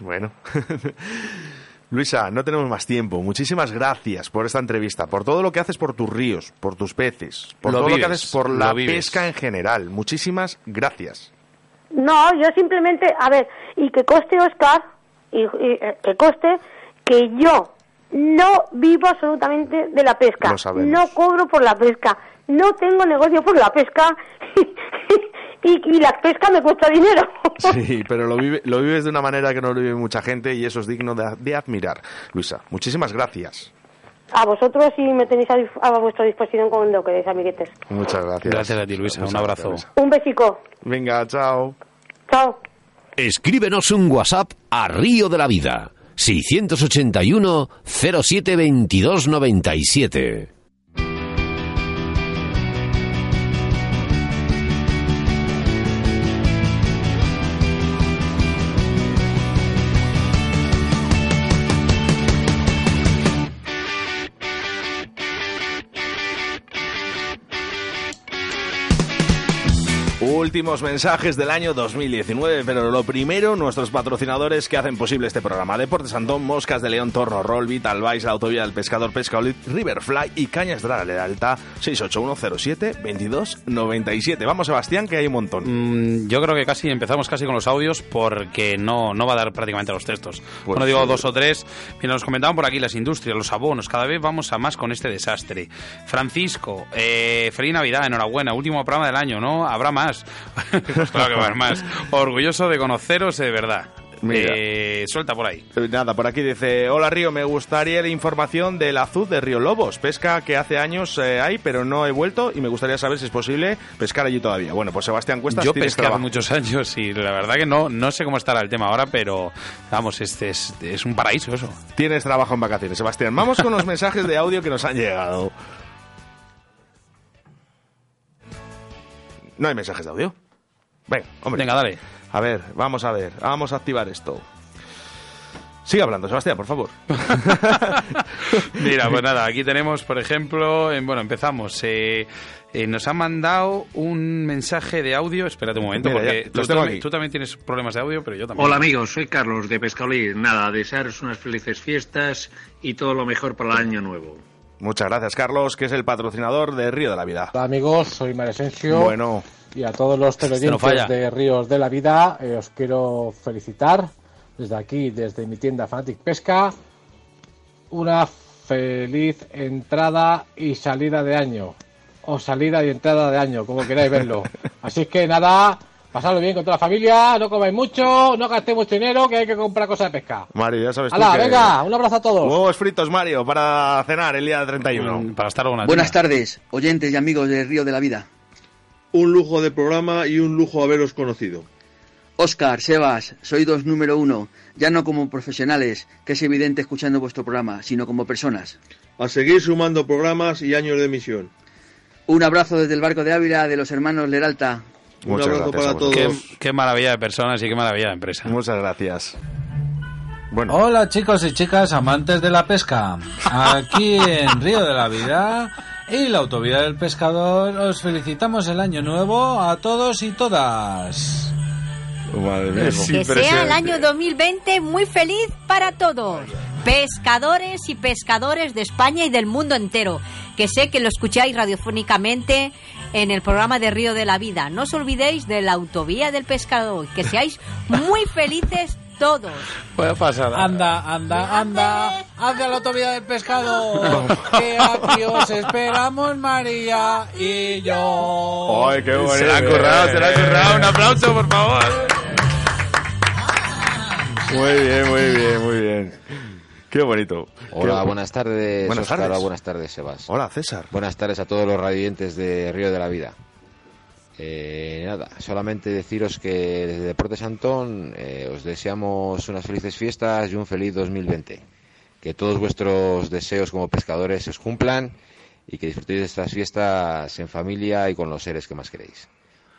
Bueno. Luisa, no tenemos más tiempo. Muchísimas gracias por esta entrevista, por todo lo que haces por tus ríos, por tus peces, por Lo todo lo que haces por la pesca en general. Muchísimas gracias. No, yo simplemente, a ver, y que coste, Oscar, y, y, eh, que coste que yo no vivo absolutamente de la pesca. No cobro por la pesca. No tengo negocio por la pesca. y, y la pesca me cuesta dinero. Sí, pero lo, vive- lo vives de una manera que no lo vive mucha gente y eso es digno de, de admirar. Luisa, muchísimas gracias. A vosotros y me tenéis a, a vuestra disposición cuando queréis, amiguetes. Muchas gracias. Gracias a ti, Luisa. Muchas Un abrazo. gracias. Un besico. Venga, chao. Chao. Escríbenos un WhatsApp a Río de la Vida. 681 07 22 97. Últimos mensajes del año 2019, pero lo primero, nuestros patrocinadores que hacen posible este programa. Deportes Andón, Moscas de León, Torno, Roll, Vital Vice, la Autovía del Pescador, Pesca Olid, Riverfly y Cañas Draga Alta, 68107-2297. Vamos, Sebastián, que hay un montón. Mm, yo creo que casi empezamos casi con los audios porque no, no va a dar prácticamente los textos. Pues bueno, digo sí. dos o tres. Mira, nos comentaban por aquí las industrias, los abonos. Cada vez vamos a más con este desastre. Francisco, eh, feliz Navidad, enhorabuena. Último programa del año, ¿no? Habrá más. claro que haber más. Orgulloso de conoceros de verdad. Eh, suelta por ahí. Eh, Nada, por aquí dice, hola Río, me gustaría la información del azul de Río Lobos, pesca que hace años eh, hay, pero no he vuelto y me gustaría saber si es posible pescar allí todavía. Bueno, pues Sebastián Cuestas, Yo hace trabajo. muchos años y la verdad que no, no sé cómo estará el tema ahora, pero vamos, este es, es un paraíso eso. Tienes trabajo en vacaciones, Sebastián. Vamos con los mensajes de audio que nos han llegado. No hay mensajes de audio. Venga, hombre. Venga, dale. A ver, vamos a ver. Vamos a activar esto. Sigue hablando, Sebastián, por favor. Mira, pues nada, aquí tenemos, por ejemplo, en- bueno, empezamos. eh, eh, nos han mandado un mensaje de audio. Espérate un momento, Mira, porque ya, tú, también, aquí. tú también tienes problemas de audio, pero yo también. Hola amigos, soy Carlos de Pescaolí. Nada, desearos unas felices fiestas y todo lo mejor para el año nuevo. Muchas gracias, Carlos, que es el patrocinador de Río de la Vida. Hola amigos, soy Maresencio. Bueno, Y a todos los Este no televidentes de Ríos de la Vida, eh, os quiero felicitar desde aquí, desde mi tienda Fanatic Pesca, una feliz entrada y salida de año. O salida y entrada de año, como queráis verlo. Así que nada, pasadlo bien con toda la familia, no comáis mucho, no gastéis mucho dinero, que hay que comprar cosas de pesca. Mario, ya sabes tú ¡Hala, que... venga! Un abrazo a todos. Huevos fritos, Mario, para cenar el día 31. Mm, Para estar una Buenas tardes, oyentes y amigos de Río de la Vida. Un lujo de programa y un lujo haberos conocido. Oscar, Sebas, soy dos número uno, ya no como profesionales, que es evidente escuchando vuestro programa, sino como personas. A seguir sumando programas y años de emisión. Un abrazo desde el barco de Ávila de los hermanos Leralta. Un abrazo para todos. Qué, qué maravilla de personas y qué maravilla de empresa. Muchas gracias. Bueno. Hola chicos y chicas amantes de la pesca. Aquí en Río de la Vida y la Autovía del Pescador os felicitamos el año nuevo a todos y todas. Que sea el año 2020 muy feliz para todos. Pescadores y pescadores de España y del mundo entero. Que sé que lo escucháis radiofónicamente en el programa de Río de la Vida. No os olvidéis de la Autovía del Pescador. Que seáis muy felices todos. Puede pasar. Anda, anda, anda, hacia la autovía del pescado. que aquí os esperamos María y yo. ¡Ay, qué bonito! Se la ha currado, se la ha currado. Un aplauso, por favor. Muy bien, muy bien, muy bien. Qué bonito. Hola, Qué- buenas tardes. Buenas Óscar. tardes. Buenas tardes, Sebas. Hola, César. Buenas tardes a todos los radiantes de Río de la Vida. Eh, nada, solamente deciros que desde Deportes Antón eh, os deseamos unas felices fiestas y un feliz 2020. Que todos vuestros deseos como pescadores se os cumplan y que disfrutéis de estas fiestas en familia y con los seres que más queréis.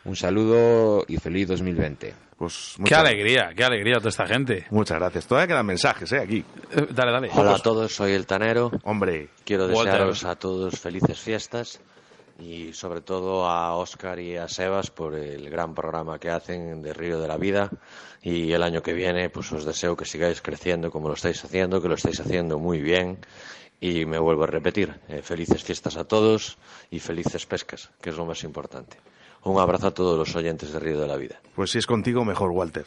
Un saludo y feliz 2020. Pues Qué alegría, qué alegría toda esta gente. Muchas gracias. Todavía quedan mensajes, ¿eh? Aquí. dale, dale. Hola a todos, soy el Tanero. Hombre. Quiero Walter. desearos a todos felices fiestas y sobre todo a Oscar y a Sebas por el gran programa que hacen de Río de la Vida y el año que viene pues os deseo que sigáis creciendo como lo estáis haciendo, que lo estáis haciendo muy bien y me vuelvo a repetir, eh, felices fiestas a todos y felices pescas, que es lo más importante. Un abrazo a todos los oyentes de Río de la Vida. Pues si es contigo, mejor, Walter.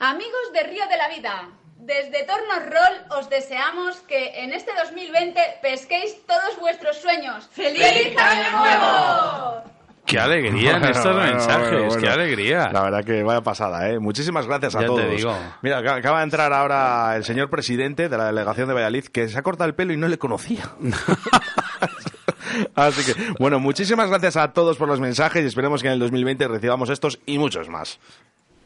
Amigos de Río de la Vida, desde Tornos Roll os deseamos que en este 2020 pesquéis todos vuestros sueños. ¡Feliz Año Nuevo! Qué alegría en Bueno, estos bueno, mensajes, bueno, qué alegría. La verdad que vaya pasada, ¿eh? Muchísimas gracias a Ya te todos. digo. Mira, ac- acaba de entrar ahora el señor presidente de la delegación de Valladolid que se ha cortado el pelo y no le conocía. Así que, bueno, muchísimas gracias a todos por los mensajes y esperemos que en el 2020 recibamos estos y muchos más.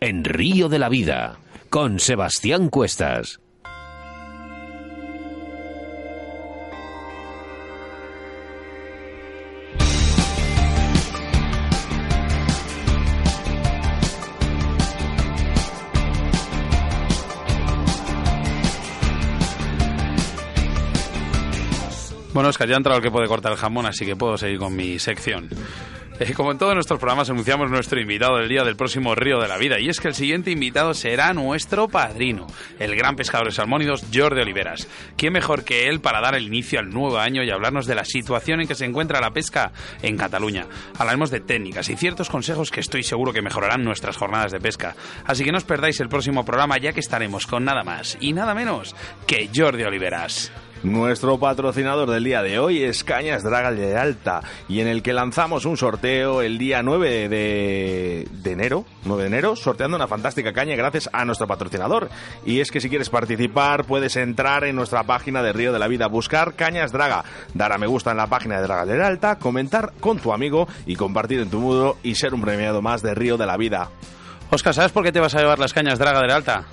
En Río de la Vida, con Sebastián Cuestas. Bueno, Oscar, ya ha entrado el que puede cortar el jamón, así que puedo seguir con mi sección. Eh, como en todos nuestros programas, anunciamos nuestro invitado del día del próximo Río de la Vida. Y es que el siguiente invitado será nuestro padrino, el gran pescador de salmónidos Jordi Oliveras. ¿Quién mejor que él para dar el inicio al nuevo año y hablarnos de la situación en que se encuentra la pesca en Cataluña? Hablaremos de técnicas y ciertos consejos que estoy seguro que mejorarán nuestras jornadas de pesca. Así que no os perdáis el próximo programa, ya que estaremos con nada más y nada menos que Jordi Oliveras. Nuestro patrocinador del día de hoy es Cañas Draga de Alta y en el que lanzamos un sorteo el día 9 de, de enero, 9 de enero, sorteando una fantástica caña gracias a nuestro patrocinador. Y es que si quieres participar puedes entrar en nuestra página de Río de la Vida, buscar Cañas Draga, dar a me gusta en la página de Draga de Alta, comentar con tu amigo y compartir en tu muro y ser un premiado más de Río de la Vida. Oscar, ¿sabes por qué te vas a llevar las cañas Draga del Alta?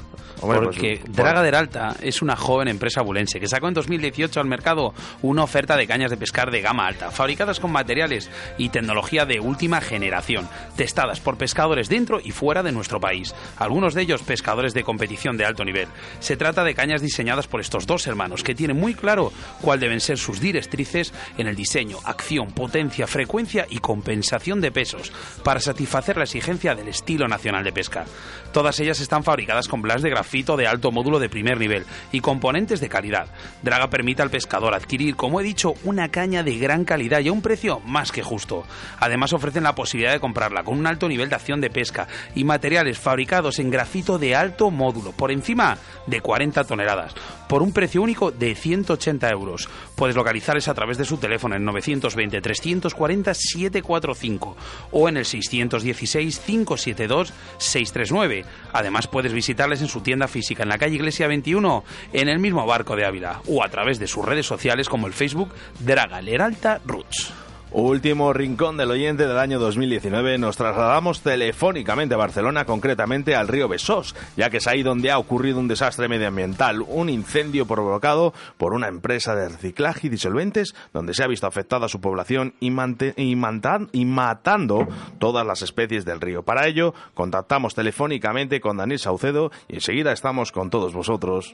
Hombre, Porque pues, Draga del Alta es una joven empresa bulense que sacó en 2018 al mercado una oferta de cañas de pescar de gama alta, fabricadas con materiales y tecnología de última generación, testadas por pescadores dentro y fuera de nuestro país, algunos de ellos pescadores de competición de alto nivel. Se trata de cañas diseñadas por estos dos hermanos que tienen muy claro cuál deben ser sus directrices en el diseño, acción, potencia, frecuencia y compensación de pesos para satisfacer la exigencia del estilo nacional de pesca. Todas ellas están fabricadas con blas de grafito de alto módulo de primer nivel y componentes de calidad. Draga permite al pescador adquirir, como he dicho, una caña de gran calidad y a un precio más que justo. Además ofrecen la posibilidad de comprarla con un alto nivel de acción de pesca y materiales fabricados en grafito de alto módulo, por encima de 40 toneladas, por un precio único de 180 euros. Puedes localizarles a través de su teléfono en 920 340 745 o en el 616 572 639. Además puedes visitarles en su tienda física en la calle Iglesia 21, en el mismo barco de Ávila, o a través de sus redes sociales como el Facebook Draga Leralta Roots. Último rincón del oyente del año 2019, nos trasladamos telefónicamente a Barcelona, concretamente al río Besós, ya que es ahí donde ha ocurrido un desastre medioambiental, un incendio provocado por una empresa de reciclaje y disolventes, donde se ha visto afectada su población y, y, y matando todas las especies del río. Para ello, contactamos telefónicamente con Daniel Saucedo y enseguida estamos con todos vosotros.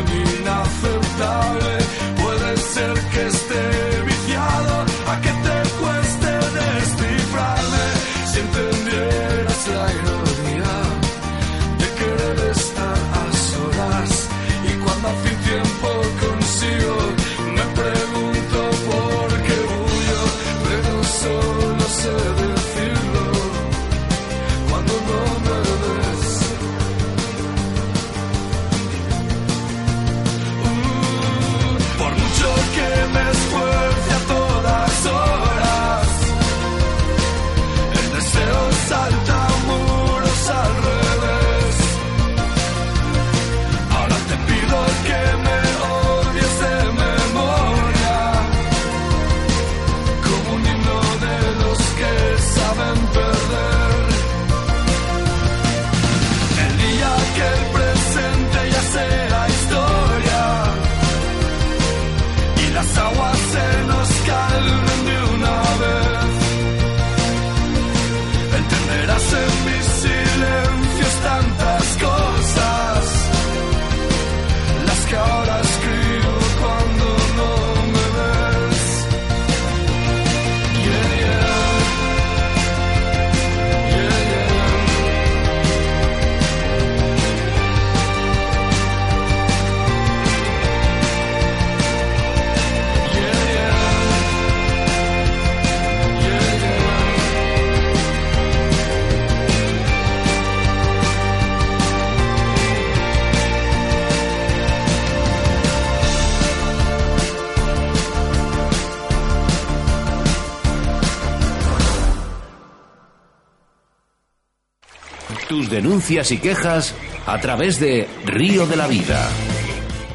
Tus denuncias y quejas a través de Río de la Vida.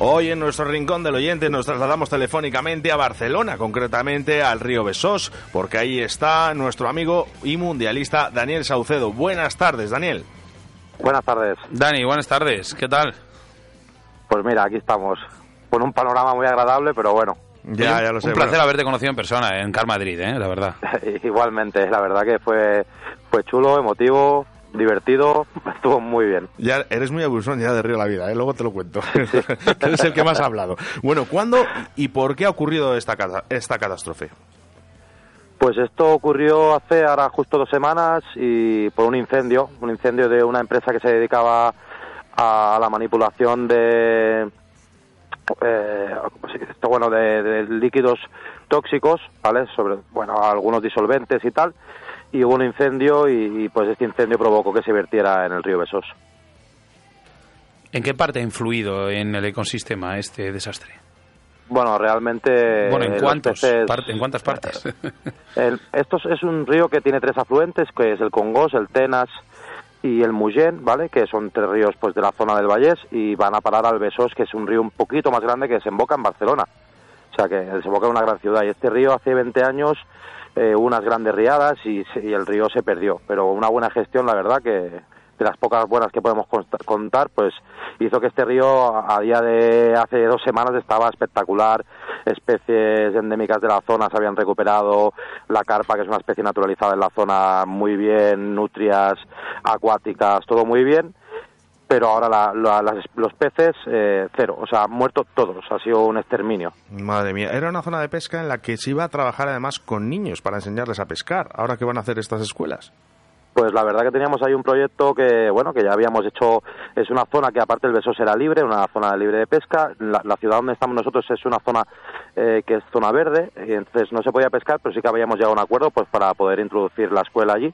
Hoy en nuestro rincón del oyente nos trasladamos telefónicamente a Barcelona, concretamente al río Besós, porque ahí está nuestro amigo y mundialista Daniel Saucedo. Buenas tardes, Daniel. Buenas tardes. Dani, buenas tardes. ¿Qué tal? Pues mira, aquí estamos. Con un panorama muy agradable, pero bueno. Ya, ya lo sé. Un placer bueno. haberte conocido en persona en Car Madrid, ¿eh? la verdad. Igualmente, la verdad que fue, fue chulo, emotivo, divertido, estuvo muy bien. Ya eres muy abusón ya de Río la Vida, ¿eh? luego te lo cuento. eres el que más ha hablado. Bueno, ¿cuándo y por qué ha ocurrido esta, esta catástrofe? Pues esto ocurrió hace ahora justo dos semanas y por un incendio, un incendio de una empresa que se dedicaba a la manipulación de, eh, bueno, de, de líquidos tóxicos, ¿vale? Sobre, bueno, algunos disolventes y tal. Y hubo un incendio y, y, pues este incendio provocó que se vertiera en el río Besós. ¿En qué parte ha influido en el ecosistema este desastre? Bueno, realmente... bueno, ¿en, cuántos peces- parte- ¿en cuántas partes? El- esto es- un río que tiene tres afluentes, que es el Congós, el Tenas y el Muyén, ¿vale? Que son tres ríos pues de la zona del Vallés y van a parar al Besós, que es un río un poquito más grande que desemboca en Barcelona. O sea, que desemboca en una gran ciudad. Y este río hace 20 años eh, unas grandes riadas y, y el río se perdió. Pero una buena gestión, la verdad, que de las pocas buenas que podemos contar, pues hizo que este río a día de hace dos semanas estaba espectacular. Especies endémicas de la zona se habían recuperado, la carpa, que es una especie naturalizada en la zona, muy bien, nutrias acuáticas, todo muy bien. Pero ahora la- la- las- los peces, eh, cero, o sea, han muerto todos, ha sido un exterminio. Madre mía, era una zona de pesca en la que se iba a trabajar además con niños para enseñarles a pescar. Ahora, ¿qué van a hacer estas escuelas? Pues la verdad que teníamos ahí un proyecto que, bueno, que ya habíamos hecho, es una zona que aparte el Besós era libre, una zona libre de pesca, la, la ciudad donde estamos nosotros es una zona eh, que es zona verde, y entonces no se podía pescar, pero sí que habíamos llegado a un acuerdo pues para poder introducir la escuela allí.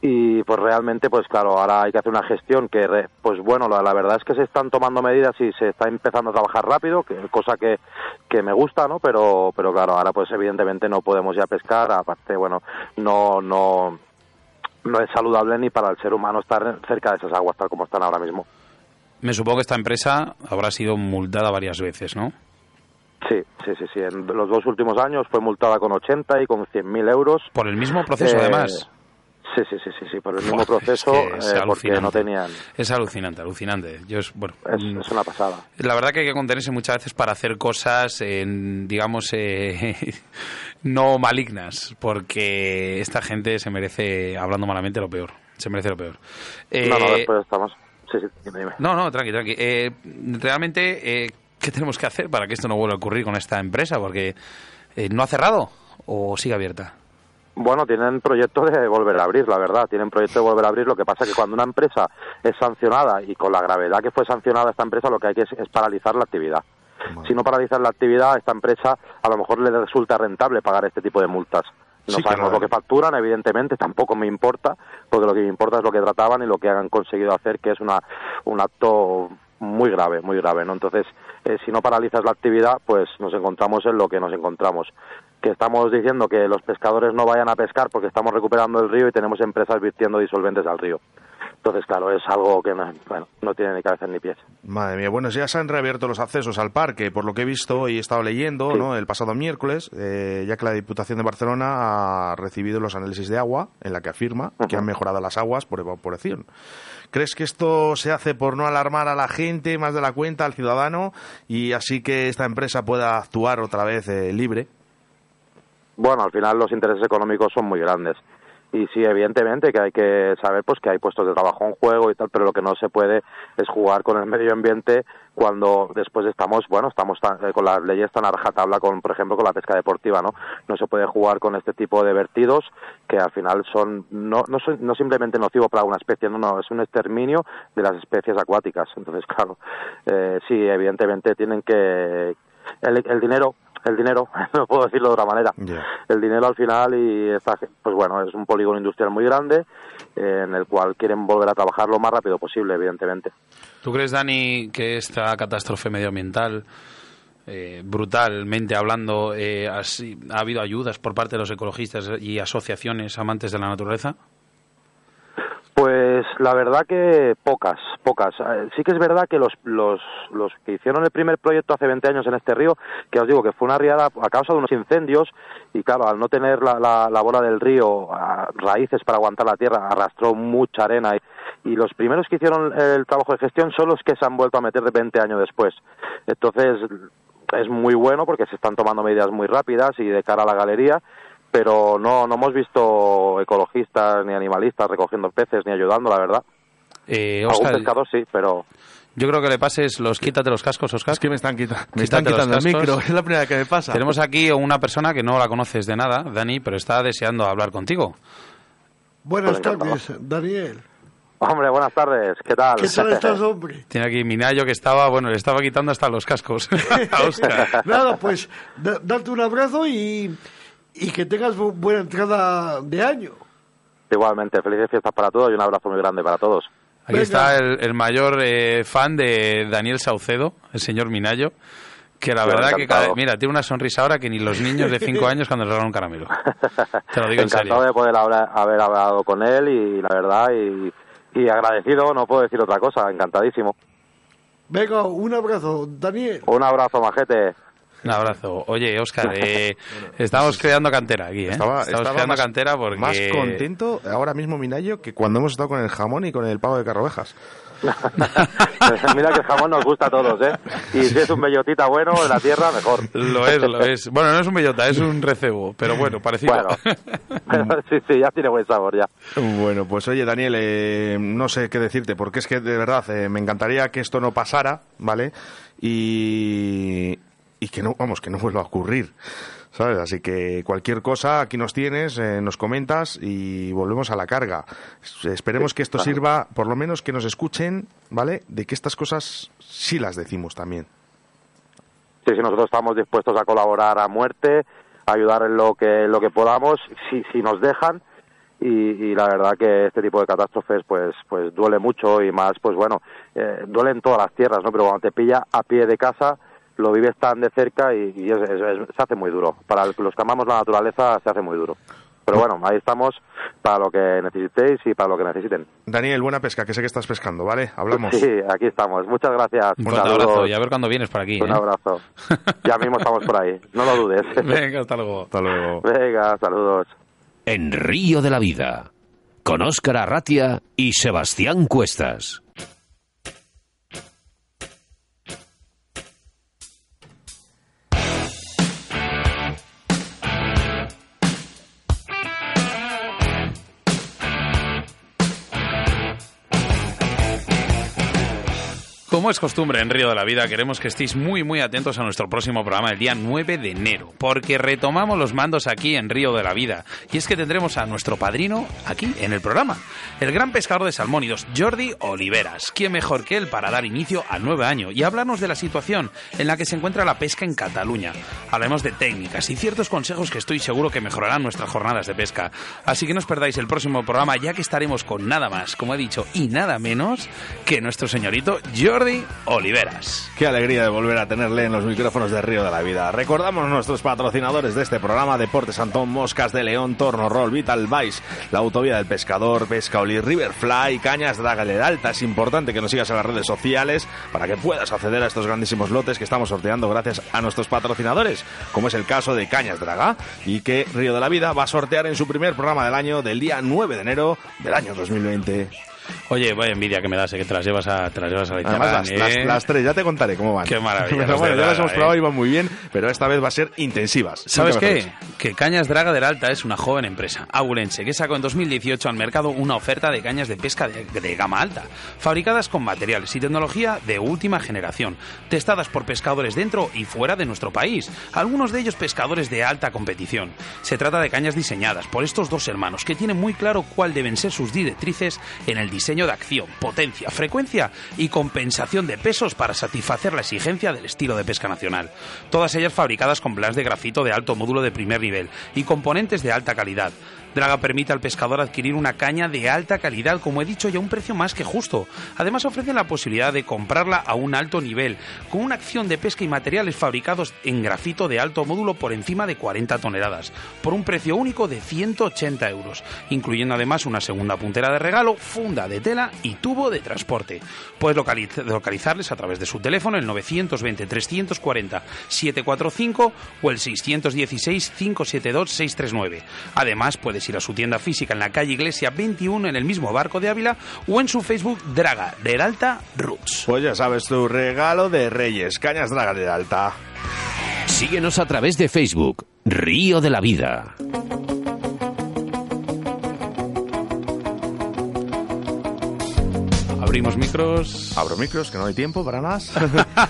Y pues realmente pues claro ahora hay que hacer una gestión que pues bueno la, la verdad es que se están tomando medidas y se está empezando a trabajar rápido que cosa que, que me gusta no pero pero claro ahora pues evidentemente no podemos ya pescar aparte bueno no no no es saludable ni para el ser humano estar cerca de esas aguas tal como están ahora mismo Me supongo que esta empresa habrá sido multada varias veces, ¿no? sí sí sí sí en los dos últimos años fue multada con 80 y con 100.000 euros Por el mismo proceso, Eh, además. Sí sí sí sí sí por el mismo proceso es que es eh, porque no tenían Es alucinante, alucinante. Yo es, bueno, es, mm, es una pasada La verdad que hay que contenerse muchas veces para hacer cosas, en, digamos, eh, no malignas, porque esta gente se merece, hablando malamente, lo peor. Se merece lo peor. Eh, no no después estamos sí sí dime, dime. no, no, tranqui, tranqui. Eh, realmente, eh, ¿qué tenemos que hacer para que esto no vuelva a ocurrir con esta empresa? Porque no ha cerrado o sigue abierta. Bueno, tienen proyecto de volver a abrir, la verdad. Tienen proyecto de volver a abrir. Lo que pasa es que cuando una empresa es sancionada y con la gravedad que fue sancionada esta empresa, lo que hay que es, es paralizar la actividad. Si no paralizar la actividad, a esta empresa a lo mejor le resulta rentable pagar este tipo de multas. No Sí, sabemos claro. lo que facturan, evidentemente, tampoco me importa, porque lo que me importa es lo que trataban y lo que han conseguido hacer, que es una, un acto muy grave, muy grave, ¿no? Entonces, eh, si no paralizas la actividad, pues nos encontramos en lo que nos encontramos. Que estamos diciendo que los pescadores no vayan a pescar porque estamos recuperando el río y tenemos empresas virtiendo disolventes al río. Entonces, claro, es algo que no, bueno, no tiene ni cabeza ni pies. Madre mía, bueno, ya se han reabierto los accesos al parque, por lo que he visto y he estado leyendo, ¿no? El pasado miércoles, eh, ya que la Diputación de Barcelona ha recibido los análisis de agua, en la que afirma que han mejorado las aguas por evaporación. ¿Crees que esto se hace por no alarmar a la gente más de la cuenta, al ciudadano, y así que esta empresa pueda actuar otra vez eh, libre? Bueno, al final los intereses económicos son muy grandes. Y sí, evidentemente que hay que saber pues que hay puestos de trabajo en juego y tal, pero lo que no se puede es jugar con el medio ambiente cuando después estamos, bueno, estamos tan- eh, con las leyes tan a con, por ejemplo, con la pesca deportiva, ¿no? No se puede jugar con este tipo de vertidos que al final son no no son no simplemente nocivos para una especie, no, no, es un exterminio de las especies acuáticas. Entonces, claro, eh, sí, evidentemente tienen que el, el dinero el dinero, no puedo decirlo de otra manera. El dinero al final y pues bueno, es un polígono industrial muy grande eh, en el cual quieren volver a trabajar lo más rápido posible, evidentemente. ¿Tú crees, Dani, que esta catástrofe medioambiental, eh, brutalmente hablando, eh, ha habido ayudas por parte de los ecologistas y asociaciones amantes de la naturaleza? Pues la verdad que pocas, pocas. Eh, Sí que es verdad que los, los, los que hicieron el primer proyecto hace 20 años en este río, que os digo que fue una riada a causa de unos incendios y claro, al no tener la, la, la bola del río raíces para aguantar la tierra, arrastró mucha arena y, y los primeros que hicieron el trabajo de gestión son los que se han vuelto a meter de 20 años después. Entonces es muy bueno porque se están tomando medidas muy rápidas y de cara a la galería pero no, no hemos visto ecologistas ni animalistas recogiendo peces ni ayudando, la verdad. Eh, Algún Óscar, pescador sí, pero yo creo que le pases los quítate los cascos, Oscar. Es que me están, quita- me están quitando el micro, es la primera que me pasa. Tenemos aquí una persona que no la conoces de nada, Dani, pero está deseando hablar contigo. Pues Buenas encantado. tardes, Daniel. Hombre, buenas tardes, ¿qué tal? ¿Qué tal estás, hombre? Tiene aquí Minayo que estaba, bueno, le estaba quitando hasta los cascos a. Nada, pues da- darte un abrazo y, y que tengas bu- buena entrada de año. Igualmente, felices fiestas para todos y un abrazo muy grande para todos. Aquí está el, el mayor eh, fan de Daniel Saucedo, el señor Minayo, que la Yo verdad que, encantado. cada- mira, tiene una sonrisa ahora que ni los niños de 5 años cuando le regalan un caramelo. Te lo digo en Encantado serio. de poder hablar- haber hablado con él y la verdad, y, y agradecido, no puedo decir otra cosa, encantadísimo. Venga, un abrazo, Daniel. Un abrazo, majete. Un abrazo. Oye, Óscar, eh, estamos creando cantera aquí, ¿eh? Estaba, estamos estaba creando más, cantera porque... más contento ahora mismo, Minayo, que cuando hemos estado con el jamón y con el pavo de carrovejas. Mira que el jamón nos gusta a todos, ¿eh? Y si es un bellotita bueno de la tierra, mejor. Lo es, lo es. Bueno, no es un bellota, es un recebo, pero bueno, parecido. Bueno. sí, sí, ya tiene buen sabor, ya. Bueno, pues oye, Daniel, eh, no sé qué decirte, porque es que de verdad eh, me encantaría que esto no pasara, ¿vale? Y, y que no, vamos, que no vuelva a ocurrir, ¿sabes? Así que cualquier cosa, aquí nos tienes, eh, nos comentas y volvemos a la carga. Es- Esperemos que esto sirva, por lo menos que nos escuchen, ¿vale? De que estas cosas sí las decimos también. Sí, sí, nosotros estamos dispuestos a colaborar a muerte, a ayudar en lo que, lo que podamos, si, si nos dejan. y, y la verdad que este tipo de catástrofes pues pues duele mucho y más pues bueno eh, duele en todas las tierras no pero cuando te pilla a pie de casa lo vives tan de cerca y, y es- es- es- se hace muy duro para los que amamos la naturaleza se hace muy duro pero bueno ahí estamos para lo que necesitéis y para lo que necesiten Daniel, buena pesca, que sé que estás pescando, ¿vale? Hablamos. sí aquí estamos muchas gracias Un Un abrazo y a ver cuándo vienes por aquí. un ¿eh? abrazo ya mismo estamos por ahí no lo dudes Venga, hasta luego. Hasta luego. venga saludos En Río de la Vida, con Óscar Arratia y Sebastián Cuestas. Como es costumbre en Río de la Vida, queremos que estéis muy muy atentos a nuestro próximo programa el día 9 de enero, porque retomamos los mandos aquí en Río de la Vida. Y es que tendremos a nuestro padrino aquí en el programa, el gran pescador de salmónidos, Jordi Oliveras. ¿Quién mejor que él para dar inicio al nuevo año y hablarnos de la situación en la que se encuentra la pesca en Cataluña? Hablaremos de técnicas y ciertos consejos que estoy seguro que mejorarán nuestras jornadas de pesca. Así que no os perdáis el próximo programa, ya que estaremos con nada más, como he dicho, y nada menos que nuestro señorito Jordi Oliveras. Qué alegría de volver a tenerle en los micrófonos de Río de la Vida. Recordamos nuestros patrocinadores de este programa, Deportes Antón, Moscas de León, Torno Roll, Vital Vice, la Autovía del Pescador, Pesca Oli, Riverfly, Cañas Dragaler Alta. Es importante que nos sigas en las redes sociales para que puedas acceder a estos grandísimos lotes que estamos sorteando gracias a nuestros patrocinadores, como es el caso de Cañas Draga, y que Río de la Vida va a sortear en su primer programa del año del día 9 de enero del año 2020. Oye, vaya envidia que me das, eh, que te las llevas a, te las llevas a la Además, las, Instagram, las- ¿eh? las tres, ya te contaré cómo van. Qué maravilla, bueno, de ya las hemos probado ¿eh? y van muy bien, pero esta vez va a ser intensivas. ¿Sabes qué? Que Cañas Draga del Alta es una joven empresa abulense que sacó en 2018 al mercado una oferta de cañas de pesca de, de gama alta, fabricadas con materiales y tecnología de última generación, testadas por pescadores dentro y fuera de nuestro país, algunos de ellos pescadores de alta competición. Se trata de cañas diseñadas por estos dos hermanos que tienen muy claro cuál deben ser sus directrices en el diseño de acción, potencia, frecuencia y compensación de pesos para satisfacer la exigencia del estilo de pesca nacional. Todas ellas fabricadas con blas de grafito de alto módulo de primer nivel y componentes de alta calidad. Draga permite al pescador adquirir una caña de alta calidad, como he dicho, y a un precio más que justo. Además ofrecen la posibilidad de comprarla a un alto nivel, con una acción de pesca y materiales fabricados en grafito de alto módulo por encima de 40 toneladas, por un precio único de 180 euros, incluyendo además una segunda puntera de regalo, funda de tela y tubo de transporte. Puedes localiz- localizarles a través de su teléfono el 920-340-745 o el 616-572-639. Además, puedes ir a su tienda física en la calle Iglesia 21 en el mismo barco de Ávila o en su Facebook Draga del Alta Roots. Pues ya sabes, tu regalo de Reyes, Cañas Draga de Alta. Síguenos a través de Facebook, Río de la Vida. Abrimos micros. Abro micros, que no hay tiempo para más.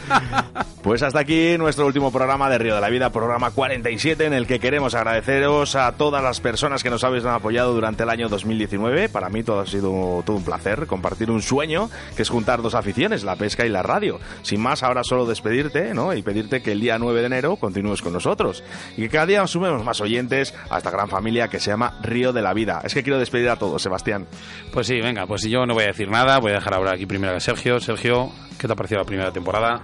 pues hasta aquí nuestro último programa de Río de la Vida, programa 47, en el que queremos agradeceros a todas las personas que nos habéis apoyado durante el año 2019. Para mí todo ha sido todo un placer compartir un sueño, que es juntar dos aficiones, la pesca y la radio. Sin más, ahora solo despedirte, ¿no? Y pedirte que el día 9 de enero continúes con nosotros. Y que cada día sumemos más oyentes a esta gran familia que se llama Río de la Vida. Es que quiero despedir a todos, Sebastián. Pues sí, venga, pues yo no voy a decir nada, voy a dejar ahora aquí primero a Sergio. Sergio, ¿qué te ha parecido la primera temporada?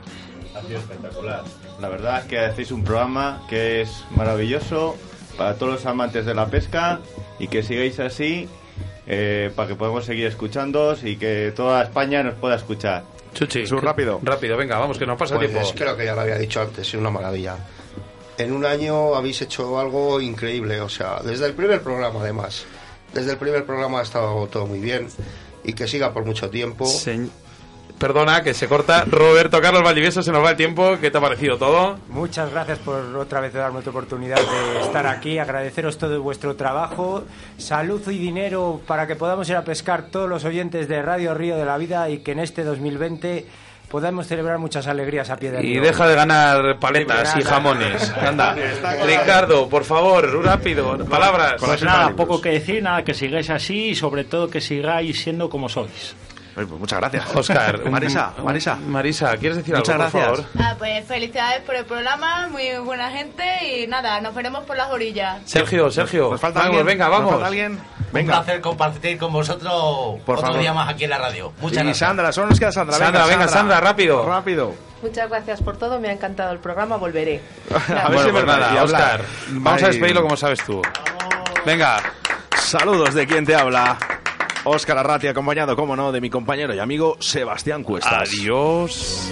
Ha sido espectacular. La verdad es que hacéis un programa que es maravilloso para todos los amantes de la pesca y que sigáis así eh, para que podamos seguir escuchándoos y que toda España nos pueda escuchar. Chuchi, rápido. Rápido, venga, vamos, que nos pasa Pues tiempo. creo que ya lo había dicho antes, es una maravilla. En un año habéis hecho algo increíble, o sea, desde el primer programa además. Desde el primer programa ha estado todo muy bien y que siga por mucho tiempo. Perdona, que se corta. Roberto Carlos Valdivieso, se nos va el tiempo. ¿Qué te ha parecido todo? Muchas gracias por otra vez darme otra oportunidad de estar aquí, agradeceros todo vuestro trabajo, salud y dinero para que podamos ir a pescar todos los oyentes de Radio Río de la Vida y que en este 2020 podamos celebrar muchas alegrías a pie de Y río. deja de ganar paletas y jamones. Anda, Ricardo, por favor, rápido, palabras. Pues nada, poco que decir, nada, que sigáis así y sobre todo que sigáis siendo como sois. Pues muchas gracias. Oscar, Marisa, Marisa. Marisa, ¿quieres decir Muchas algo, por gracias. favor? Ah, pues felicidades por el programa, muy buena gente y nada, nos veremos por las orillas. Sergio, Sergio. ¿Nos falta vamos, alguien? venga, ¿Nos vamos. falta alguien? Venga. Un placer compartir con vosotros Por otro favor. día más aquí en la radio. Muchas y gracias. Sandra, solo nos queda Sandra. Sandra, venga, Sandra, rápido. Rápido. Muchas gracias por todo, me ha encantado el programa, volveré. A ver si bueno, pues verdad, nada. Oscar, vamos a despedirlo como sabes tú. Venga. Saludos de quien te habla. Óscar Arrati, acompañado, como no, de mi compañero y amigo Sebastián Cuestas. Adiós.